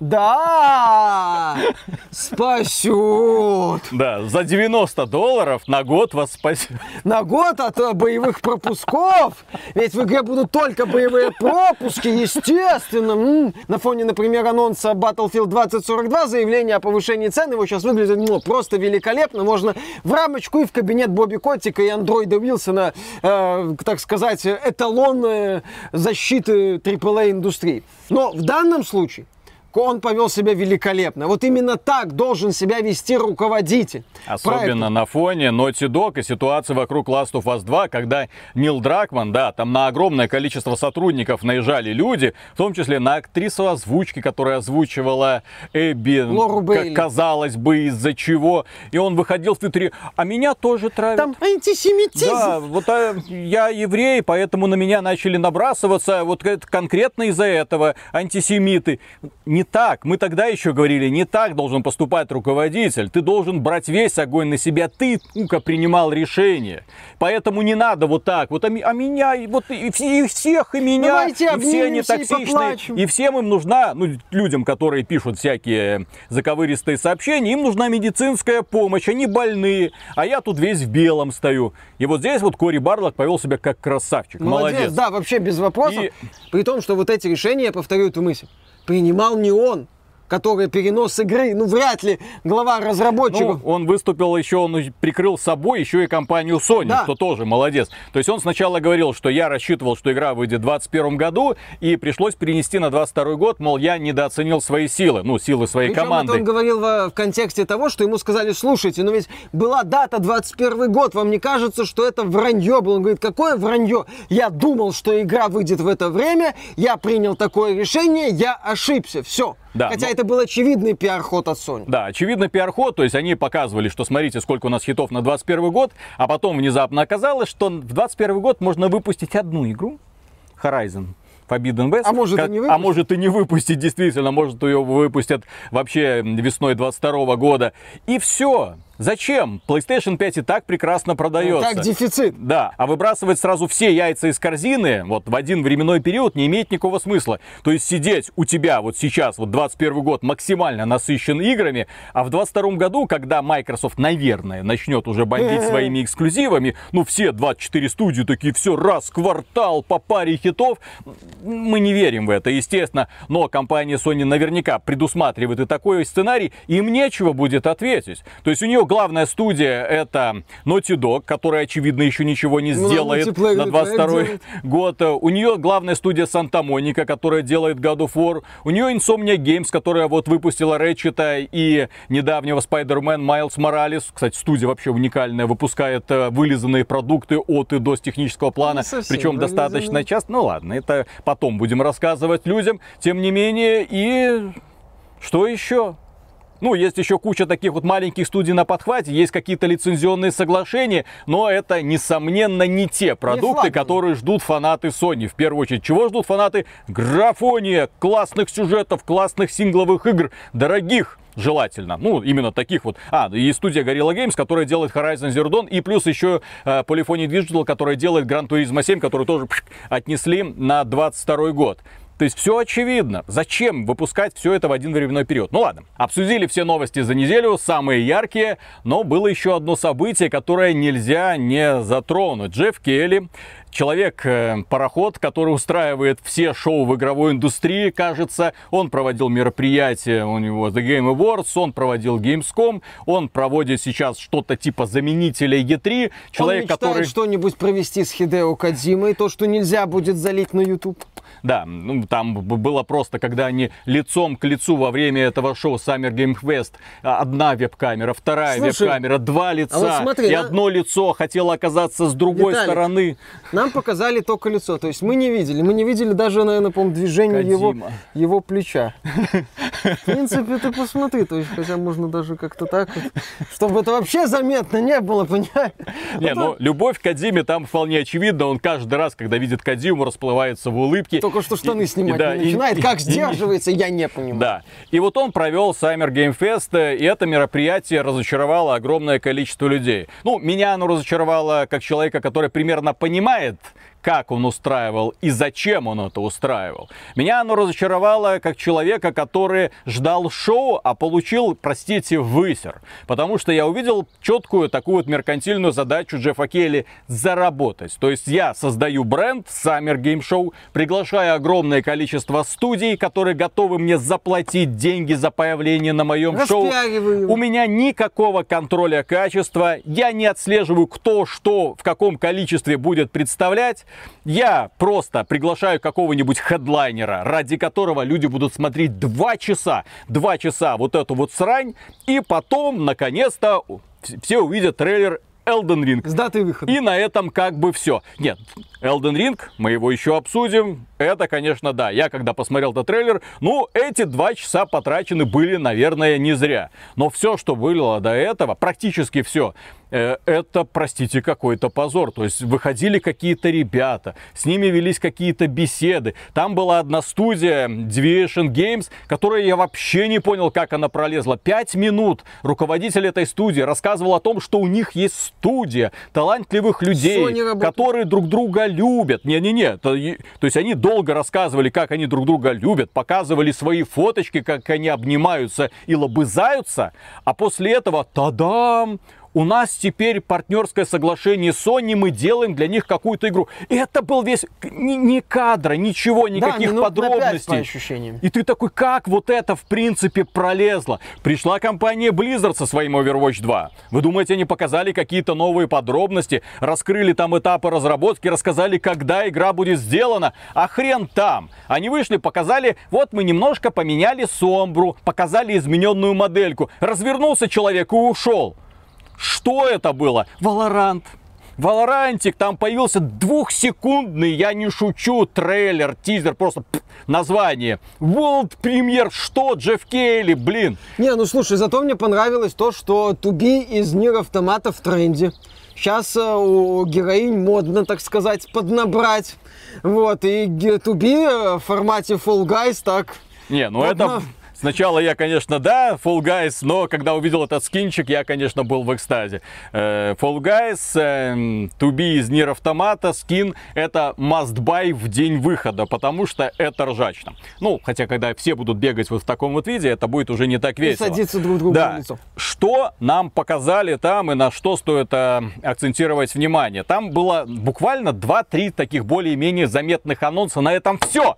Speaker 2: да, (laughs) спасет.
Speaker 1: Да, за 90 долларов долларов на год вас спасет.
Speaker 2: На год от э, боевых пропусков. Ведь в игре будут только боевые пропуски, естественно. На фоне, например, анонса Battlefield 2042 заявление о повышении цен, его сейчас выглядит ну, просто великолепно. Можно в рамочку и в кабинет Бобби Котика и андроида Уилсона, э, так сказать, эталон э, защиты AAA индустрии. Но в данном случае он повел себя великолепно. Вот именно так должен себя вести руководитель.
Speaker 1: Особенно
Speaker 2: Правильно.
Speaker 1: на фоне Naughty Dog и ситуации вокруг Last of Us 2, когда Нил Дракман, да, там на огромное количество сотрудников наезжали люди, в том числе на актрису озвучки, которая озвучивала Эбби,
Speaker 2: Лору
Speaker 1: как
Speaker 2: Бейли.
Speaker 1: казалось бы, из-за чего. И он выходил в Твиттере, а меня тоже травят.
Speaker 2: Там антисемитизм.
Speaker 1: Да, вот а, я еврей, поэтому на меня начали набрасываться. Вот конкретно из-за этого антисемиты. Не так. Мы тогда еще говорили, не так должен поступать руководитель. Ты должен брать весь огонь на себя. Ты, сука, принимал решение. Поэтому не надо вот так. Вот а, а меня, и вот и, и всех, и меня,
Speaker 2: Давайте
Speaker 1: и все они
Speaker 2: и
Speaker 1: токсичные.
Speaker 2: поплачем.
Speaker 1: И всем им нужна, ну, людям, которые пишут всякие заковыристые сообщения, им нужна медицинская помощь, они больные, а я тут весь в белом стою. И вот здесь вот Кори Барлок повел себя как красавчик.
Speaker 2: Молодец,
Speaker 1: Молодец.
Speaker 2: да, вообще без вопросов.
Speaker 1: И-
Speaker 2: При том, что вот эти решения, я повторю эту мысль, принимал не он, который перенос игры, ну вряд ли глава
Speaker 1: Ну,
Speaker 2: разработчиков.
Speaker 1: он выступил еще, он прикрыл собой еще и компанию Sony,
Speaker 2: Да.
Speaker 1: что тоже молодец. То есть он сначала говорил, что я рассчитывал, что игра выйдет в 2021 году, и пришлось перенести на 22 год, мол, я недооценил свои силы, ну, силы своей
Speaker 2: Причем
Speaker 1: команды.
Speaker 2: это он говорил во- в контексте того, что ему сказали, слушайте, но ведь была дата 21 год, вам не кажется, что это вранье было? Он говорит, какое вранье? Я думал, что игра выйдет в это время, я принял такое решение, я ошибся, все.
Speaker 1: Да,
Speaker 2: Хотя
Speaker 1: но-
Speaker 2: это был очевидный пиар-ход от Sony.
Speaker 1: Да, очевидно, пиар-ход, то есть они показывали, что смотрите, сколько у нас хитов на 21 год, а потом внезапно оказалось, что в 21 год можно выпустить одну игру, Horizon. Forbidden West.
Speaker 2: А может, и
Speaker 1: Как-
Speaker 2: не
Speaker 1: А может и не выпустить, действительно. Может, ее выпустят вообще весной 22 года. И все. Зачем? PlayStation 5 и так прекрасно продается.
Speaker 2: Так дефицит.
Speaker 1: Да, а выбрасывать сразу все яйца из корзины вот в один временной период не имеет никакого смысла. То есть сидеть у тебя вот сейчас, вот 21 год, максимально насыщен играми, а в 22 году, когда Microsoft, наверное, начнет уже бомбить своими эксклюзивами, ну все 24 студии такие, все раз, квартал по паре хитов, мы не верим в это, естественно, но компания Sony наверняка предусматривает и такой сценарий, им нечего будет ответить. То есть у нее главная студия это Naughty Dog, которая, очевидно, еще ничего не
Speaker 2: Ну,
Speaker 1: сделает
Speaker 2: мультиплеерный
Speaker 1: на 22
Speaker 2: проект
Speaker 1: год. У нее главная студия Santa Monica, которая делает God of War. У нее Insomnia Games, которая вот выпустила Рэтчета и недавнего Spider-Man Miles Morales. Кстати, студия вообще уникальная, выпускает э, вылизанные продукты от и до с технического плана.
Speaker 2: Совсем
Speaker 1: Причем достаточно часто. Ну ладно, это потом будем рассказывать людям. Тем не менее, и что еще? Ну, есть еще куча таких вот маленьких студий на подхвате, есть какие-то лицензионные соглашения, но это, несомненно, не те продукты,
Speaker 2: флагманы.
Speaker 1: которые ждут фанаты Sony. В первую очередь, чего ждут фанаты? Графония, классных сюжетов, классных сингловых игр, дорогих желательно. Ну, именно таких вот. А, и студия Gorilla Games, которая делает Horizon Zero Dawn, и плюс еще э, Polyphony Digital, которая делает Gran Turismo 7, который тоже пш, отнесли на 22 год. То есть все очевидно. Зачем выпускать все это в один временной период? Ну ладно, обсудили все новости за неделю, самые яркие, но было еще одно событие, которое нельзя не затронуть. Джефф Келли, человек-пароход, который устраивает все шоу в игровой индустрии, кажется, он проводил мероприятия, у него The Game Awards, он проводил Gamescom, он проводит сейчас что-то типа заменителя E3, человек,
Speaker 2: Он мечтает
Speaker 1: который...
Speaker 2: что-нибудь провести с Хидео Кадзимой, то, что нельзя будет залить на YouTube.
Speaker 1: Да, ну, там было просто, когда они лицом к лицу во время этого шоу Summer Game Fest, а, одна веб-камера, вторая веб-камера, два лица,
Speaker 2: вот смотри,
Speaker 1: и
Speaker 2: а-
Speaker 1: одно лицо хотело оказаться с другой
Speaker 2: Виталик,
Speaker 1: стороны.
Speaker 2: Нам показали только лицо, то есть мы не видели. Мы не видели даже, наверное, по движение его, его плеча. (laughs) В принципе, ты посмотри, то есть, хотя можно даже как-то так вот, чтобы это вообще заметно не было, понимаешь?
Speaker 1: Не, ну, любовь к Кадиме там вполне очевидна. Он каждый раз, когда видит Кадиму, расплывается в улыбке.
Speaker 2: Только что штаны
Speaker 1: И-
Speaker 2: снимать
Speaker 1: и да,
Speaker 2: не
Speaker 1: и-
Speaker 2: начинает.
Speaker 1: и-
Speaker 2: Как
Speaker 1: и-
Speaker 2: сдерживается, я не понимаю.
Speaker 1: Да. И вот он провел Summer Game Fest, и это мероприятие разочаровало огромное количество людей. Ну, меня оно разочаровало как человека, который примерно понимает, как он устраивал и зачем он это устраивал. Меня оно разочаровало как человека, который ждал шоу, а получил, простите, высер. Потому что я увидел четкую такую вот меркантильную задачу Джеффа Келли заработать. То есть я создаю бренд Summer Game Show, приглашаю огромное количество студий, которые готовы мне заплатить деньги за появление на моем шоу. У меня никакого контроля качества, я не отслеживаю, кто что в каком количестве будет представлять. Я просто приглашаю какого-нибудь хедлайнера, ради которого люди будут смотреть два часа, два часа вот эту вот срань, и потом, наконец-то, все увидят трейлер Elden Ring.
Speaker 2: С датой выхода.
Speaker 1: И на этом как бы все. Нет, Elden Ring, мы его еще обсудим. Это, конечно, да. Я когда посмотрел этот трейлер, ну, эти два часа потрачены были, наверное, не зря. Но все, что было до этого, практически все, э, это, простите, какой-то позор. То есть выходили какие-то ребята, с ними велись какие-то беседы. Там была одна студия, Deviation Games, которая я вообще не понял, как она пролезла. Пять минут руководитель этой студии рассказывал о том, что у них есть студия талантливых людей, которые друг друга любят. Не-не-не, то, то есть они долго рассказывали, как они друг друга любят, показывали свои фоточки, как они обнимаются и лобызаются, а после этого, тадам, у нас теперь партнерское соглашение Sony, мы делаем для них какую-то игру. И это был весь, ни, ни кадра, ничего, никаких да, подробностей. 5,
Speaker 2: ощущениям.
Speaker 1: И ты такой, как вот это в принципе пролезло? Пришла компания Blizzard со своим Overwatch 2. Вы думаете, они показали какие-то новые подробности, раскрыли там этапы разработки, рассказали, когда игра будет сделана? А хрен там. Они вышли, показали, вот мы немножко поменяли Сомбру, показали измененную модельку. Развернулся человек и ушел. Что это было? Валорант. Валорантик, там появился двухсекундный, я не шучу, трейлер, тизер, просто пфф, название. World Premiere, что, Джефф Кейли, блин.
Speaker 2: Не, ну слушай, зато мне понравилось то, что Туби из Нир Автомата в тренде. Сейчас э, у героинь модно, так сказать, поднабрать. Вот, и Туби в формате Fall Guys так...
Speaker 1: Не, ну подна... это Сначала я, конечно, да, Fall Guys, но когда увидел этот скинчик, я, конечно, был в экстазе. Э, Fall Guys, Be из Нир Автомата, скин, это must buy в день выхода, потому что это ржачно. Ну, хотя, когда все будут бегать вот в таком вот виде, это будет уже не так весело.
Speaker 2: И садиться друг другу
Speaker 1: да. лицо. Что нам показали там и на что стоит э, акцентировать внимание? Там было буквально 2-3 таких более-менее заметных анонса. На этом все.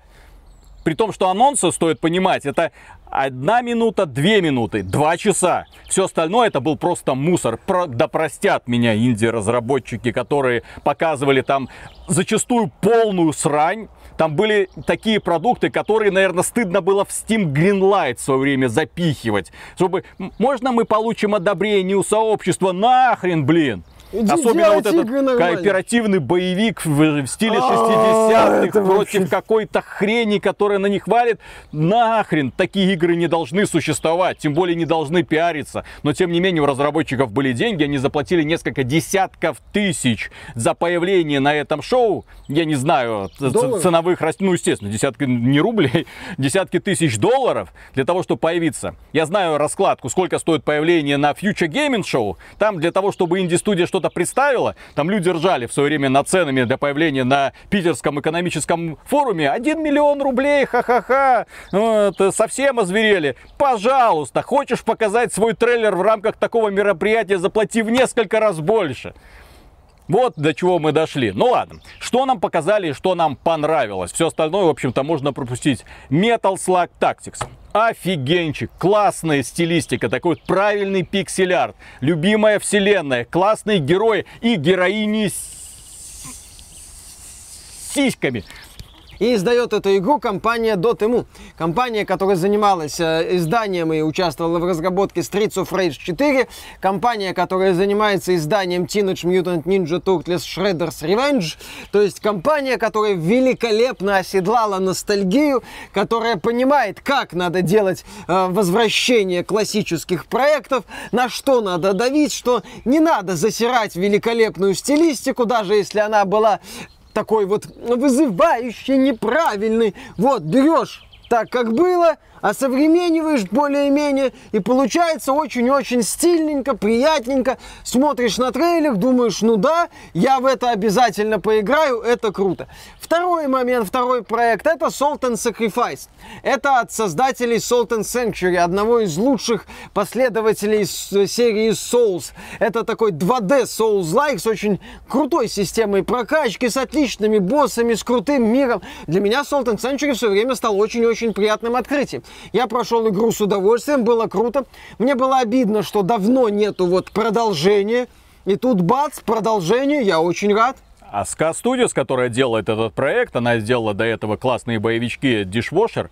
Speaker 1: При том, что анонсы, стоит понимать, это одна минута, две минуты, два часа. Все остальное это был просто мусор. Про, да простят меня инди-разработчики, которые показывали там зачастую полную срань. Там были такие продукты, которые, наверное, стыдно было в Steam Greenlight в свое время запихивать. Чтобы, можно мы получим одобрение у сообщества? Нахрен, блин! Иди Особенно вот этот кооперативный боевик в, в стиле 60-х против какой-то хрени, которая на них валит. Нахрен, такие игры не должны существовать, тем более не должны пиариться. Но тем не менее у разработчиков были деньги, они заплатили несколько десятков тысяч за появление на этом шоу. Я не знаю, долларов? ценовых, ну естественно, десятки не рублей, (laughs) десятки тысяч долларов для того, чтобы появиться. Я знаю раскладку, сколько стоит появление на Future Gaming Show. Там для того, чтобы инди-студия что что-то представила, там люди ржали в свое время над ценами для появления на Питерском экономическом форуме. 1 миллион рублей, ха-ха-ха, вот, совсем озверели. Пожалуйста, хочешь показать свой трейлер в рамках такого мероприятия, заплати в несколько раз больше. Вот до чего мы дошли. Ну ладно, что нам показали и что нам понравилось. Все остальное, в общем-то, можно пропустить. Metal Slug Tactics. Офигенчик, классная стилистика, такой вот правильный пиксель-арт, любимая вселенная, классные герои и героини с сиськами.
Speaker 2: И издает эту игру компания Dotemu. Компания, которая занималась э, изданием и участвовала в разработке Streets of Rage 4. Компания, которая занимается изданием Teenage Mutant Ninja Turtles Shredder's Revenge. То есть компания, которая великолепно оседлала ностальгию, которая понимает, как надо делать э, возвращение классических проектов, на что надо давить, что не надо засирать великолепную стилистику, даже если она была такой вот вызывающий, неправильный. Вот, берешь так, как было, осовремениваешь более-менее, и получается очень-очень стильненько, приятненько. Смотришь на трейлер, думаешь, ну да, я в это обязательно поиграю, это круто. Второй момент, второй проект, это Salt and Sacrifice. Это от создателей Salt and Sanctuary, одного из лучших последователей серии Souls. Это такой 2D Souls-like с очень крутой системой прокачки, с отличными боссами, с крутым миром. Для меня Salt and Sanctuary все время стал очень-очень приятным открытием. Я прошел игру с удовольствием, было круто. Мне было обидно, что давно нету вот продолжения. И тут бац, продолжение, я очень рад.
Speaker 1: А Ska Studios, которая делает этот проект, она сделала до этого классные боевички Dishwasher,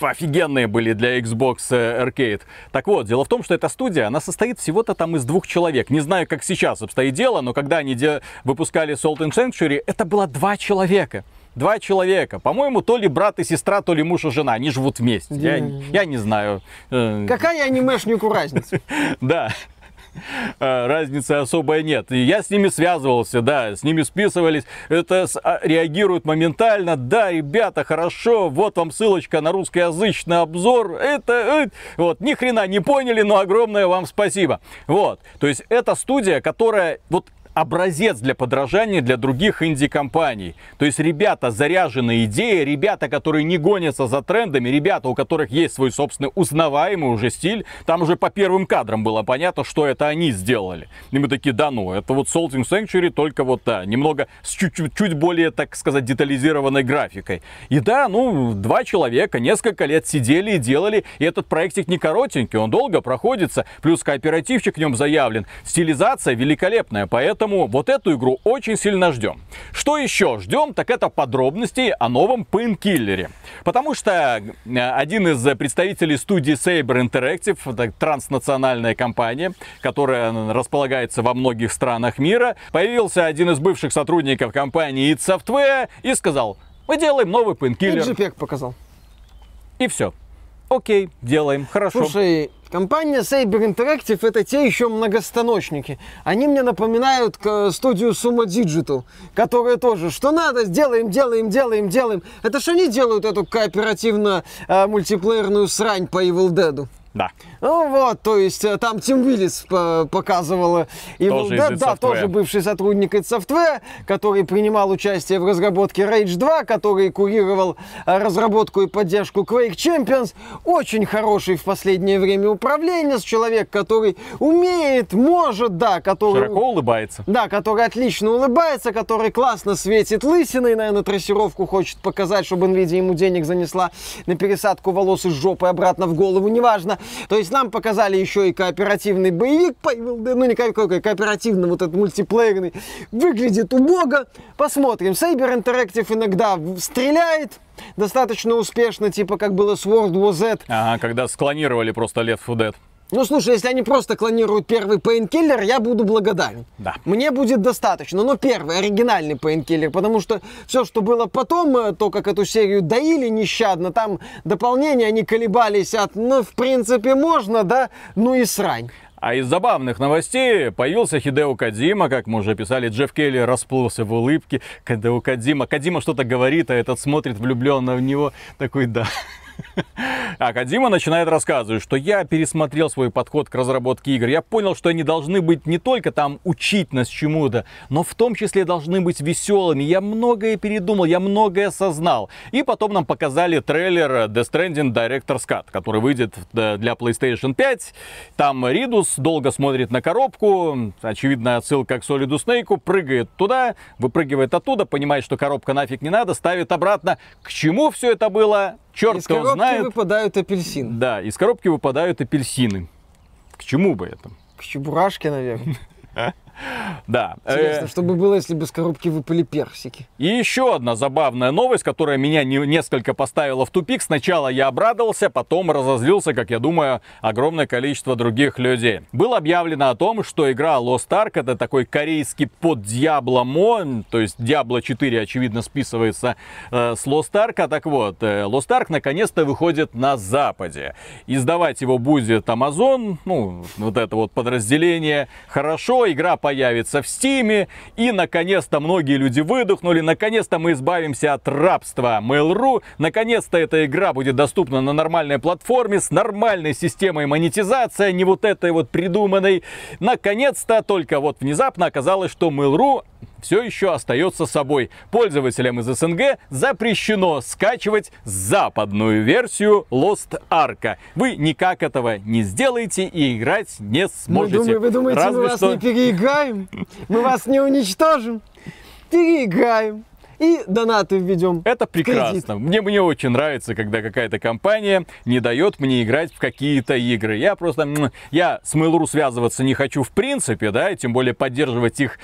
Speaker 1: офигенные были для Xbox э, Arcade. Так вот, дело в том, что эта студия, она состоит всего-то там из двух человек. Не знаю, как сейчас обстоит дело, но когда они де- выпускали Salt and Sanctuary, это было два человека. Два человека. По-моему, то ли брат и сестра, то ли муж и жена. Они живут вместе. Я, я не знаю. Э,
Speaker 2: Какая анимешнику разница? (laughs)
Speaker 1: Да. Э, Разницы особой нет. И я с ними связывался, да, с ними списывались. Это с- а, реагируют моментально. Да, ребята, хорошо, вот вам ссылочка на русскоязычный обзор. Это, э, вот, ни хрена не поняли, но огромное вам спасибо. Вот, то есть это студия, которая вот образец для подражания для других инди-компаний. То есть ребята заряженные идеей, ребята, которые не гонятся за трендами, ребята, у которых есть свой собственный узнаваемый уже стиль. Там уже по первым кадрам было понятно, что это они сделали. И мы такие, да ну, это вот Salting Sanctuary, только вот, да, немного с чуть-чуть чуть более, так сказать, детализированной графикой. И да, ну, два человека несколько лет сидели и делали, и этот проектик не коротенький, он долго проходится, плюс кооперативчик в нем заявлен. Стилизация великолепная, поэтому вот эту игру очень сильно ждем. Что еще ждем, так это подробностей о новом Painkiller. Потому что э, один из представителей студии Saber Interactive, это транснациональная компания, которая располагается во многих странах мира, появился один из бывших сотрудников компании id Software и сказал, мы делаем новый
Speaker 2: И
Speaker 1: Painkiller.
Speaker 2: JPEG показал.
Speaker 1: И все. Окей, делаем, хорошо.
Speaker 2: Слушай, компания Saber Interactive это те еще многостаночники. Они мне напоминают к- студию Sumo Digital, которая тоже, что надо, сделаем, делаем, делаем, делаем. Это ж они делают эту кооперативно-мультиплеерную срань по Evil Dead.
Speaker 1: Да.
Speaker 2: Ну вот, то есть э, там Тим Уиллис по- показывала Evil
Speaker 1: Тоже
Speaker 2: да,
Speaker 1: Software.
Speaker 2: тоже бывший сотрудник id Software, который принимал участие в разработке Rage 2, который курировал э, разработку и поддержку Quake Champions. Очень хороший в последнее время управленец, человек, который умеет, может, да, который...
Speaker 1: Широко улыбается.
Speaker 2: Да, который отлично улыбается, который классно светит лысиной, наверное, трассировку хочет показать, чтобы Nvidia ему денег занесла на пересадку волос из жопы обратно в голову, неважно. То есть нам показали еще и кооперативный боевик, ну не какой, кооперативный, вот этот мультиплеерный. Выглядит убого. Посмотрим. Saber Interactive иногда стреляет, достаточно успешно, типа как было с World War Z.
Speaker 1: Ага, когда склонировали просто Left 4 Dead.
Speaker 2: Ну, слушай, если они просто клонируют первый Painkiller, я буду благодарен.
Speaker 1: Да.
Speaker 2: Мне будет достаточно. Но первый, оригинальный Painkiller, потому что все, что было потом, э, то, как эту серию доили нещадно, там дополнения, они колебались от, ну, в принципе, можно, да, ну и срань.
Speaker 1: А из забавных новостей появился Хидео Кадима, как мы уже писали, Джефф Келли расплылся в улыбке. Хидео Кадима, Кадима что-то говорит, а этот смотрит влюбленно в него, такой, да. (laughs) А Кадима начинает рассказывать, что я пересмотрел свой подход к разработке игр. Я понял, что они должны быть не только там учить нас чему-то, но в том числе должны быть веселыми. Я многое передумал, я многое осознал. И потом нам показали трейлер Death Stranding Director's Cut, который выйдет для PlayStation 5. Там Ридус долго смотрит на коробку, очевидно отсылка к Solid Snake, прыгает туда, выпрыгивает оттуда, понимает, что коробка нафиг не надо, ставит обратно. К чему все это было? Черт
Speaker 2: Из коробки
Speaker 1: знает.
Speaker 2: выпадают апельсины.
Speaker 1: Да, из коробки выпадают апельсины. К чему бы это?
Speaker 2: К чебурашке, наверное. (laughs)
Speaker 1: Да. э,
Speaker 2: Интересно, что бы было, если бы с коробки выпали персики.
Speaker 1: И еще одна забавная новость, которая меня не- несколько поставила в тупик. Сначала я обрадовался, потом разозлился, как я думаю, огромное количество других людей. Было объявлено о том, что игра Lost Ark это такой корейский под Diablo Mo, то есть Diablo 4, очевидно, списывается э, с Lost Ark. А так вот, э, Lost Ark наконец-то выходит на Западе. Издавать его будет Amazon, ну, вот это вот подразделение. Хорошо, игра появится в Стиме, и наконец-то многие люди выдохнули, наконец-то мы избавимся от рабства Mail.ru, наконец-то эта игра будет доступна на нормальной платформе с нормальной системой монетизации, а не вот этой вот придуманной. Наконец-то, только вот внезапно оказалось, что Mail.ru все еще остается собой. Пользователям из СНГ запрещено скачивать западную версию Lost Ark. Вы никак этого не сделаете и играть не сможете.
Speaker 2: Мы думаем, вы думаете,
Speaker 1: Разве
Speaker 2: мы вас
Speaker 1: что...
Speaker 2: не переиграем? Мы вас не уничтожим? Переиграем. И донаты введем.
Speaker 1: Это
Speaker 2: кредит.
Speaker 1: прекрасно. Мне, мне очень нравится, когда какая-то компания не дает мне играть в какие-то игры. Я просто... Я с Mail.ru связываться не хочу в принципе, да, и тем более поддерживать их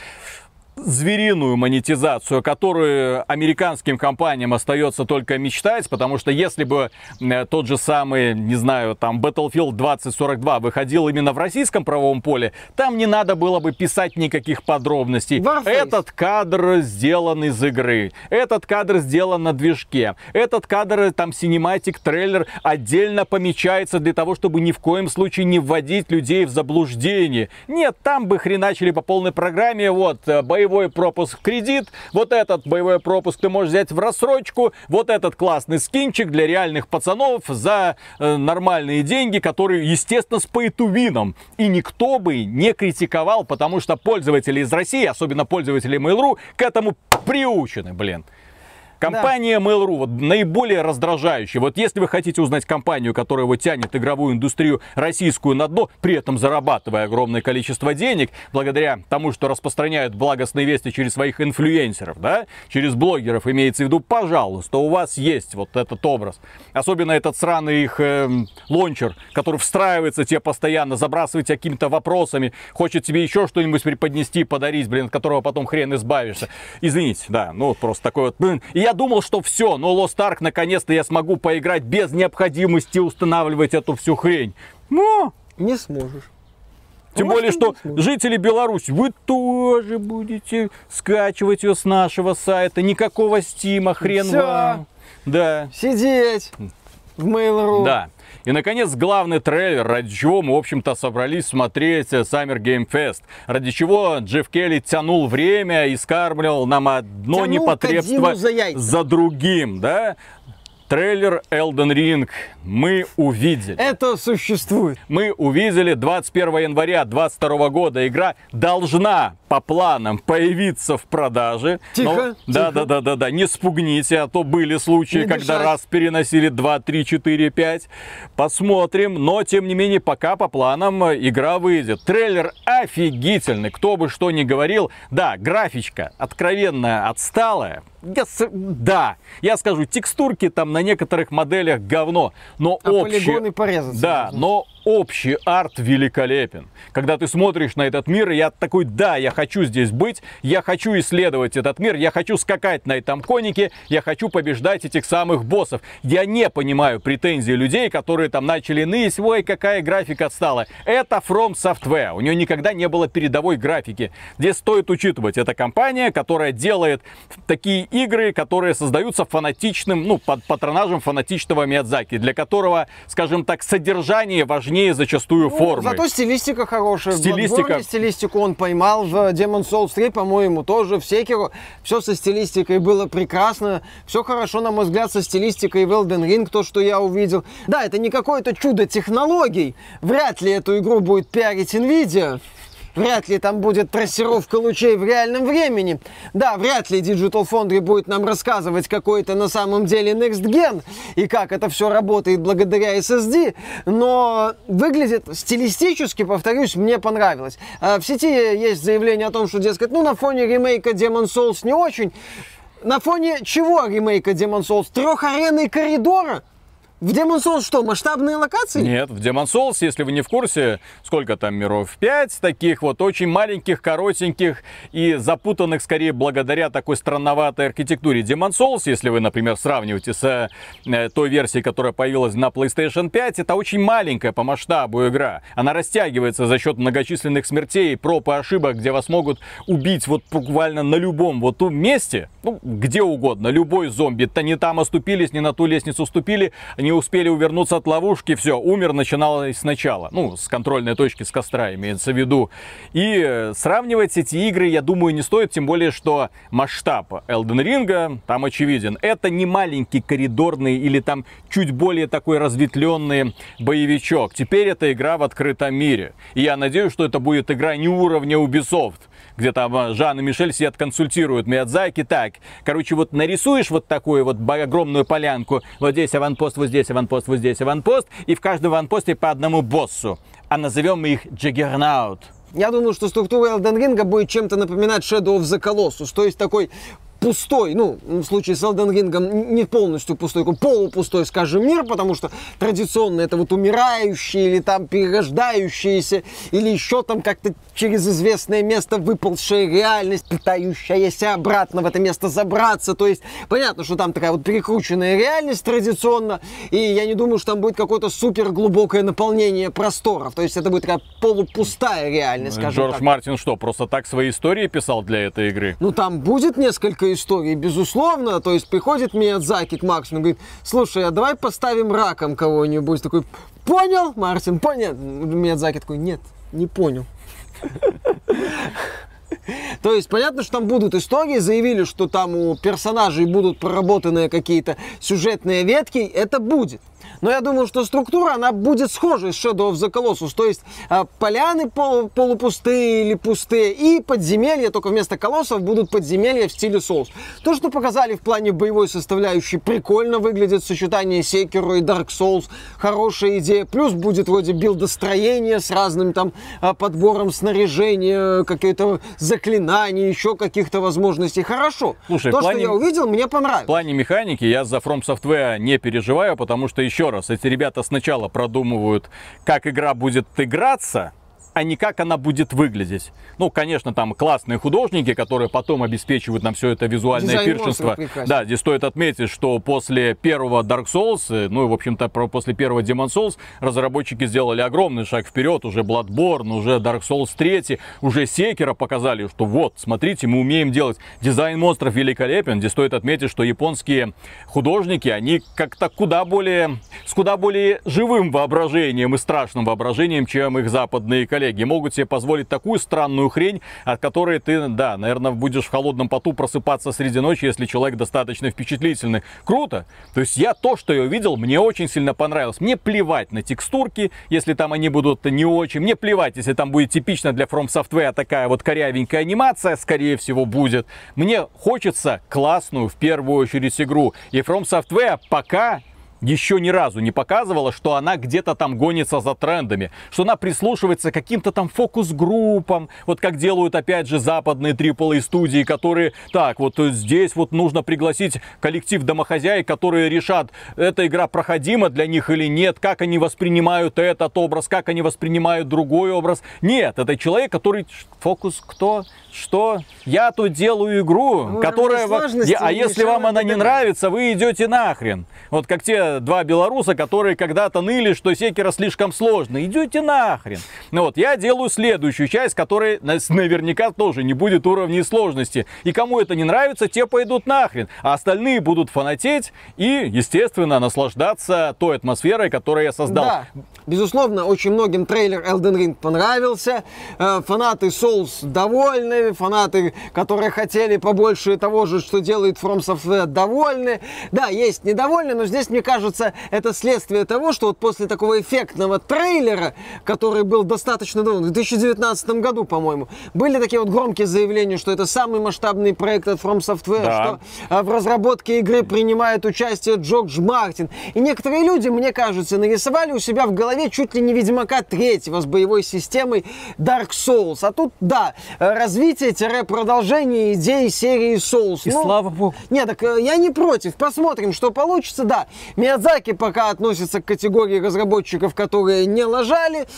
Speaker 1: звериную монетизацию, которую американским компаниям остается только мечтать, потому что если бы э, тот же самый, не знаю, там Battlefield 2042 выходил именно в российском правовом поле, там не надо было бы писать никаких подробностей.
Speaker 2: Warface.
Speaker 1: Этот кадр сделан из игры, этот кадр сделан на движке, этот кадр, там, синематик, трейлер отдельно помечается для того, чтобы ни в коем случае не вводить людей в заблуждение. Нет, там бы хреначили по полной программе, вот, э, боевой пропуск в кредит, вот этот боевой пропуск ты можешь взять в рассрочку, вот этот классный скинчик для реальных пацанов за э, нормальные деньги, которые, естественно, с pay-to-win. И никто бы не критиковал, потому что пользователи из России, особенно пользователи Mail.ru, к этому приучены, блин. Компания Mail.ru вот, наиболее раздражающая. Вот если вы хотите узнать компанию, которая вот тянет игровую индустрию российскую на дно, при этом зарабатывая огромное количество денег, благодаря тому, что распространяют благостные вести через своих инфлюенсеров, да, через блогеров имеется в виду, пожалуйста, у вас есть вот этот образ. Особенно этот сраный их эм, лончер, который встраивается тебе постоянно, забрасывает тебя какими-то вопросами, хочет тебе еще что-нибудь преподнести, подарить, блин, от которого потом хрен избавишься. Извините, да, ну вот просто такой вот, блин. И я думал, что все, но Lost Ark наконец-то я смогу поиграть без необходимости устанавливать эту всю хрень. Но,
Speaker 2: Не сможешь.
Speaker 1: тем
Speaker 2: Ну,
Speaker 1: более, что жители Беларуси, вы тоже будете скачивать ее с нашего сайта. Никакого стима, хрен
Speaker 2: Всё.
Speaker 1: вам. Да.
Speaker 2: Сидеть в Mail.ru.
Speaker 1: Да. И, наконец, главный трейлер, ради чего мы, в общем-то, собрались смотреть э, Summer Game Fest. Ради чего Джефф Келли тянул время и скармливал нам одно
Speaker 2: Тянул
Speaker 1: непотребство
Speaker 2: за
Speaker 1: за другим, да? Трейлер Elden Ring мы увидели.
Speaker 2: Это существует.
Speaker 1: Мы увидели 21 января 2022 года. Игра должна по планам появиться в продаже.
Speaker 2: Тихо,
Speaker 1: Да,
Speaker 2: тихо.
Speaker 1: да, да, да, да. Не спугните, а то были случаи,
Speaker 2: Не
Speaker 1: когда
Speaker 2: дышать.
Speaker 1: раз переносили 2, 3, 4, 5. Посмотрим. Но, тем не менее, пока по планам э, игра выйдет. Трейлер офигительный. Кто бы что ни говорил. Да, графичка откровенно отсталая. Я с- Да, я скажу, текстурки там на некоторых моделях говно, но
Speaker 2: А
Speaker 1: общий...
Speaker 2: полигоны порезаться
Speaker 1: Да,
Speaker 2: можно.
Speaker 1: но общий арт великолепен. Когда ты смотришь на этот мир, я такой, да, я хочу здесь быть, я хочу исследовать этот мир, я хочу скакать на этом конике, я хочу побеждать этих самых боссов. Я не понимаю претензий людей, которые там начали ныть, ой, какая графика отстала. Это From Software, у нее никогда не было передовой графики. Здесь стоит учитывать, это компания, которая делает такие игры, которые создаются фанатичным, ну, под патронажем фанатичного Миядзаки, для которого, скажем так, содержание важнее зачастую
Speaker 2: Ну,
Speaker 1: формы.
Speaker 2: Зато стилистика хорошая.
Speaker 1: Стилистика-
Speaker 2: Bloodborne стилистику он поймал. В Demon Souls 3, по-моему, тоже. В Sekiro все со стилистикой было прекрасно. Все хорошо, на мой взгляд, со стилистикой в Elden Ring, то, что я увидел. Да, это не какое-то чудо технологий. Вряд ли эту игру будет пиарить Nvidia. Вряд ли там будет трассировка лучей в реальном времени. Да, вряд ли Digital Foundry будет нам рассказывать какой то на самом деле Next Gen и как это все работает благодаря SSD, но выглядит стилистически, повторюсь, мне понравилось. А В сети есть заявление о том, что, дескать, ну на фоне ремейка Demon Souls не очень. На фоне чего ремейка Demon Souls? Трехаренный коридора? В Demon Souls что, масштабные локации?
Speaker 1: Нет, в Demon Souls, если вы не в курсе, сколько там миров? Пять таких вот очень маленьких, коротеньких и запутанных скорее благодаря такой странноватой архитектуре. Demon Souls, если вы, например, сравниваете с э, той версией, которая появилась на PlayStation 5, это очень маленькая по масштабу игра. Она растягивается за счет многочисленных смертей, проб и ошибок, где вас могут убить вот буквально на любом вот том месте, ну, где угодно, любой зомби. То не там оступились, не на ту лестницу ступили, они не успели увернуться от ловушки, все, умер, начиналось сначала. Ну, с контрольной точки, с костра имеется в виду. И э, сравнивать эти игры, я думаю, не стоит, тем более, что масштаб Elden Ring там очевиден. Это не маленький коридорный или там чуть более такой разветвленный боевичок. Теперь это игра в открытом мире. И я надеюсь, что это будет игра не уровня Ubisoft, где там а, Жан и Мишель сидят, консультируют Миядзаки. Так, короче, вот нарисуешь вот такую вот огромную полянку, вот здесь аванпост, вот здесь аванпост, вот здесь аванпост, и в каждом аванпосте по одному боссу. А назовем их Джаггернаут.
Speaker 2: Я думаю, что структура Elden Ring будет чем-то напоминать Shadow of the Colossus, то есть такой пустой, ну, в случае с Elden Ring не полностью пустой, такой полупустой, скажем, мир, потому что традиционно это вот умирающие или там перерождающиеся, или еще там как-то через известное место выползшая реальность, пытающаяся обратно в это место забраться. То есть понятно, что там такая вот перекрученная реальность традиционно, и я не думаю, что там будет какое-то супер глубокое наполнение просторов. То есть это будет такая полупустая реальность, скажем
Speaker 1: Джордж
Speaker 2: так.
Speaker 1: Мартин что, просто так свои истории писал для этой игры?
Speaker 2: Ну, там будет несколько историй, безусловно. То есть приходит Миядзаки к Максу и говорит, слушай, а давай поставим раком кого-нибудь. Такой, понял, Мартин, понял? Миядзаки такой, нет, не понял. (laughs) То есть понятно, что там будут истории, заявили, что там у персонажей будут проработанные какие-то сюжетные ветки, это будет. Но я думаю, что структура, она будет схожей с Shadow of the Colossus. То есть э, поляны пол, полупустые или пустые, и подземелья, только вместо колоссов будут подземелья в стиле Souls. То, что показали в плане боевой составляющей, прикольно выглядит сочетание Sekiro и Dark Souls. Хорошая идея. Плюс будет вроде билдостроение с разным там э, подбором снаряжения, какие-то заклинания, еще каких-то возможностей. Хорошо.
Speaker 1: Слушай,
Speaker 2: То,
Speaker 1: в плане-
Speaker 2: что я увидел, мне
Speaker 1: В
Speaker 2: понравилось.
Speaker 1: плане механики я за From Software не переживаю, потому что, еще раз, эти ребята сначала продумывают, как игра будет играться, а не как она будет выглядеть. Ну, конечно, там классные художники, которые потом обеспечивают нам все это визуальное
Speaker 2: Дизайн
Speaker 1: пиршество. Да, здесь стоит отметить, что после первого Dark Souls, э, ну и, в общем-то, после первого Demon Souls, разработчики сделали огромный шаг вперед. Уже Bloodborne, уже Dark Souls 3, уже Sekiro показали, что вот, смотрите, мы умеем делать. Дизайн монстров великолепен. Здесь стоит отметить, что японские художники, они как-то куда более, с куда более живым воображением и страшным воображением, чем их западные коллеги. Могут себе позволить такую странную хрень, от которой ты, да, наверное, будешь в холодном поту просыпаться среди ночи, если человек достаточно впечатлительный. Круто. То есть я то, что я увидел, мне очень сильно понравилось. Мне плевать на текстурки, если там они будут не очень. Мне плевать, если там будет типично для From Software такая вот корявенькая анимация, скорее всего, будет. Мне хочется классную, в первую очередь, игру. И From Software пока еще ни разу не показывала, что она где-то там гонится за трендами, что она прислушивается к каким-то там фокус-группам, вот как делают опять же западные AAA студии, которые, так, вот здесь вот нужно пригласить коллектив домохозяек, которые решат, эта игра проходима для них или нет, как они воспринимают этот образ, как они воспринимают другой образ. Нет, это человек, который фокус кто? Что? Я тут делаю игру,
Speaker 2: Ну,
Speaker 1: которая... во-
Speaker 2: сложности
Speaker 1: А если вам она не нравится, вы идете нахрен. Вот как те два белоруса, которые когда-то ныли, что Секера слишком сложно. Идете нахрен. Ну вот, я делаю следующую часть, которая наверняка тоже не будет уровней сложности. И кому это не нравится, те пойдут нахрен. А остальные будут фанатеть и, естественно, наслаждаться той атмосферой, которую я создал.
Speaker 2: Да, безусловно, очень многим трейлер Elden Ring понравился. Э, Фанаты Souls довольны, фанаты, которые хотели побольше того же, что делает From Software, довольны. Да, есть недовольны, но здесь, мне кажется, это следствие того, что вот после такого эффектного трейлера, который был достаточно давно, в 2019 году, по-моему, были такие вот громкие заявления, что это самый масштабный проект от From Software,
Speaker 1: Да.
Speaker 2: что а в разработке игры принимает участие Джордж Мартин. И некоторые люди, мне кажется, нарисовали у себя в голове чуть ли не Ведьмака третьего с боевой системой Dark Souls. А тут, да, развитие-продолжение идеи серии Souls.
Speaker 1: И слава богу.
Speaker 2: Нет, так э, я не против. Посмотрим, что получится. Да, Миядзаки пока относится к категории разработчиков, которые не лажали.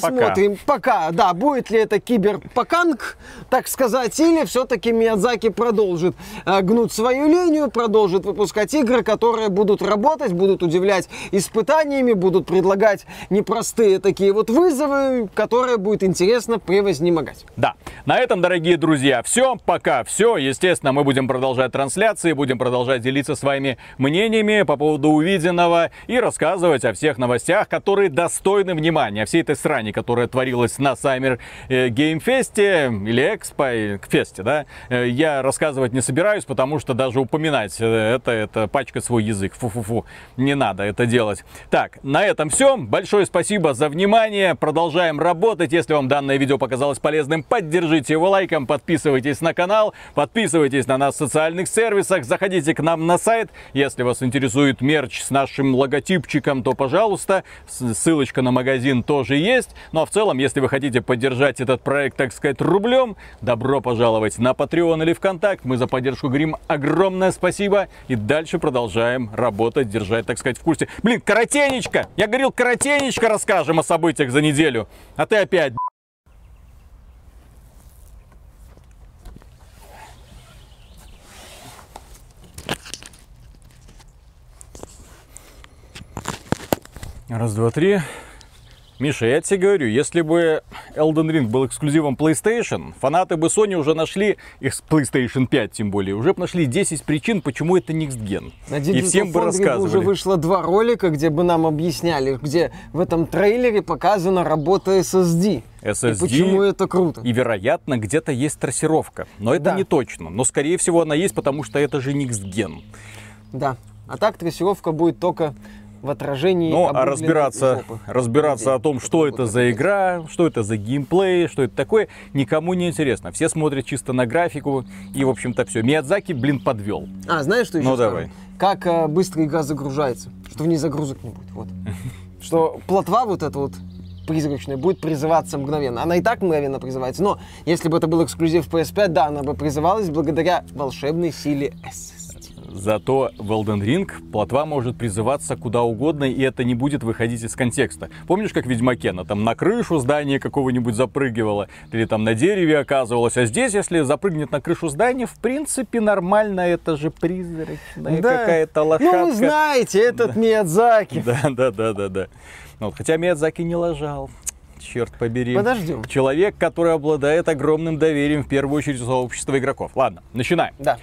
Speaker 2: Посмотрим. Пока, да, будет ли это киберпаканг, так сказать, или все-таки Миядзаки продолжит э, гнуть свою линию, продолжит выпускать игры, которые будут работать, будут удивлять испытаниями, будут предлагать непростые такие вот вызовы, которые будет интересно превознемогать.
Speaker 1: Да, на этом, дорогие друзья, все, пока все. Естественно, мы будем продолжать трансляции, будем продолжать делиться своими мнениями по поводу увиденного. и рассказывать о всех новостях, которые достойны внимания. Всей этой срани, которая творилась на Summer э, Fest или Expo, к фесте, да, э, я рассказывать не собираюсь, потому что даже упоминать э, это, это пачкать свой язык. Фу-фу-фу, не надо это делать. Так, на этом все. Большое спасибо за внимание. Продолжаем работать. Если вам данное видео показалось полезным, поддержите его лайком, подписывайтесь на канал, подписывайтесь на нас в социальных сервисах, заходите к нам на сайт. Если вас интересует мерч с нашим логотипчиком, то, пожалуйста, ссылочка на магазин тоже есть. Ну а в целом, если вы хотите поддержать этот проект, так сказать, рублем, добро пожаловать на Patreon или ВКонтакт. Мы за поддержку говорим огромное спасибо. И дальше продолжаем работать, держать, так сказать, в курсе. Блин, коротенечко! Я говорил, коротенечко расскажем о событиях за неделю. А ты опять, Раз, два, три. Миша, я тебе говорю, если бы Elden Ring был эксклюзивом PlayStation, фанаты бы Sony уже нашли, их PlayStation 5 тем более, уже бы нашли 10 причин, почему это Next Gen.
Speaker 2: На
Speaker 1: И всем бы рассказывали.
Speaker 2: уже вышло два ролика, где бы нам объясняли, где в этом трейлере показана работа SSD.
Speaker 1: SSD.
Speaker 2: И почему это круто.
Speaker 1: И, вероятно, где-то есть трассировка. Но это
Speaker 2: Да.
Speaker 1: не точно. Но, скорее всего, она есть, потому что это же Next Gen.
Speaker 2: Да. А так трассировка будет только в отражении
Speaker 1: Ну, а разбираться,
Speaker 2: жопы.
Speaker 1: разбираться
Speaker 2: людей.
Speaker 1: о том, что это за игра, что это за геймплей, что это такое, никому не интересно. Все смотрят чисто на графику и, в общем-то, все. Миядзаки, блин, подвел.
Speaker 2: А, знаешь, что еще
Speaker 1: Ну,
Speaker 2: скажу?
Speaker 1: давай.
Speaker 2: Как э, быстро игра загружается. Что в ней загрузок не будет. Вот. (laughs) Что плотва вот эта вот призрачная будет призываться мгновенно. Она и так мгновенно призывается, но если бы это был эксклюзив PS5, да, она бы призывалась благодаря волшебной силе SSD.
Speaker 1: Зато в Elden Ring плотва может призываться куда угодно, и это не будет выходить из контекста. Помнишь, как в Ведьмаке она там на крышу здания какого-нибудь запрыгивала, или там на дереве оказывалась, а здесь, если запрыгнет на крышу здания, в принципе, нормально, это же призрачная
Speaker 2: Да.
Speaker 1: какая-то лошадка.
Speaker 2: Ну, вы знаете, этот Миядзаки.
Speaker 1: Да, да, да, да, да. Ну, вот, хотя Миядзаки не лажал. Черт побери.
Speaker 2: Подождем.
Speaker 1: Человек, который обладает огромным доверием, в первую очередь, сообщества игроков. Ладно, начинаем.
Speaker 2: Да.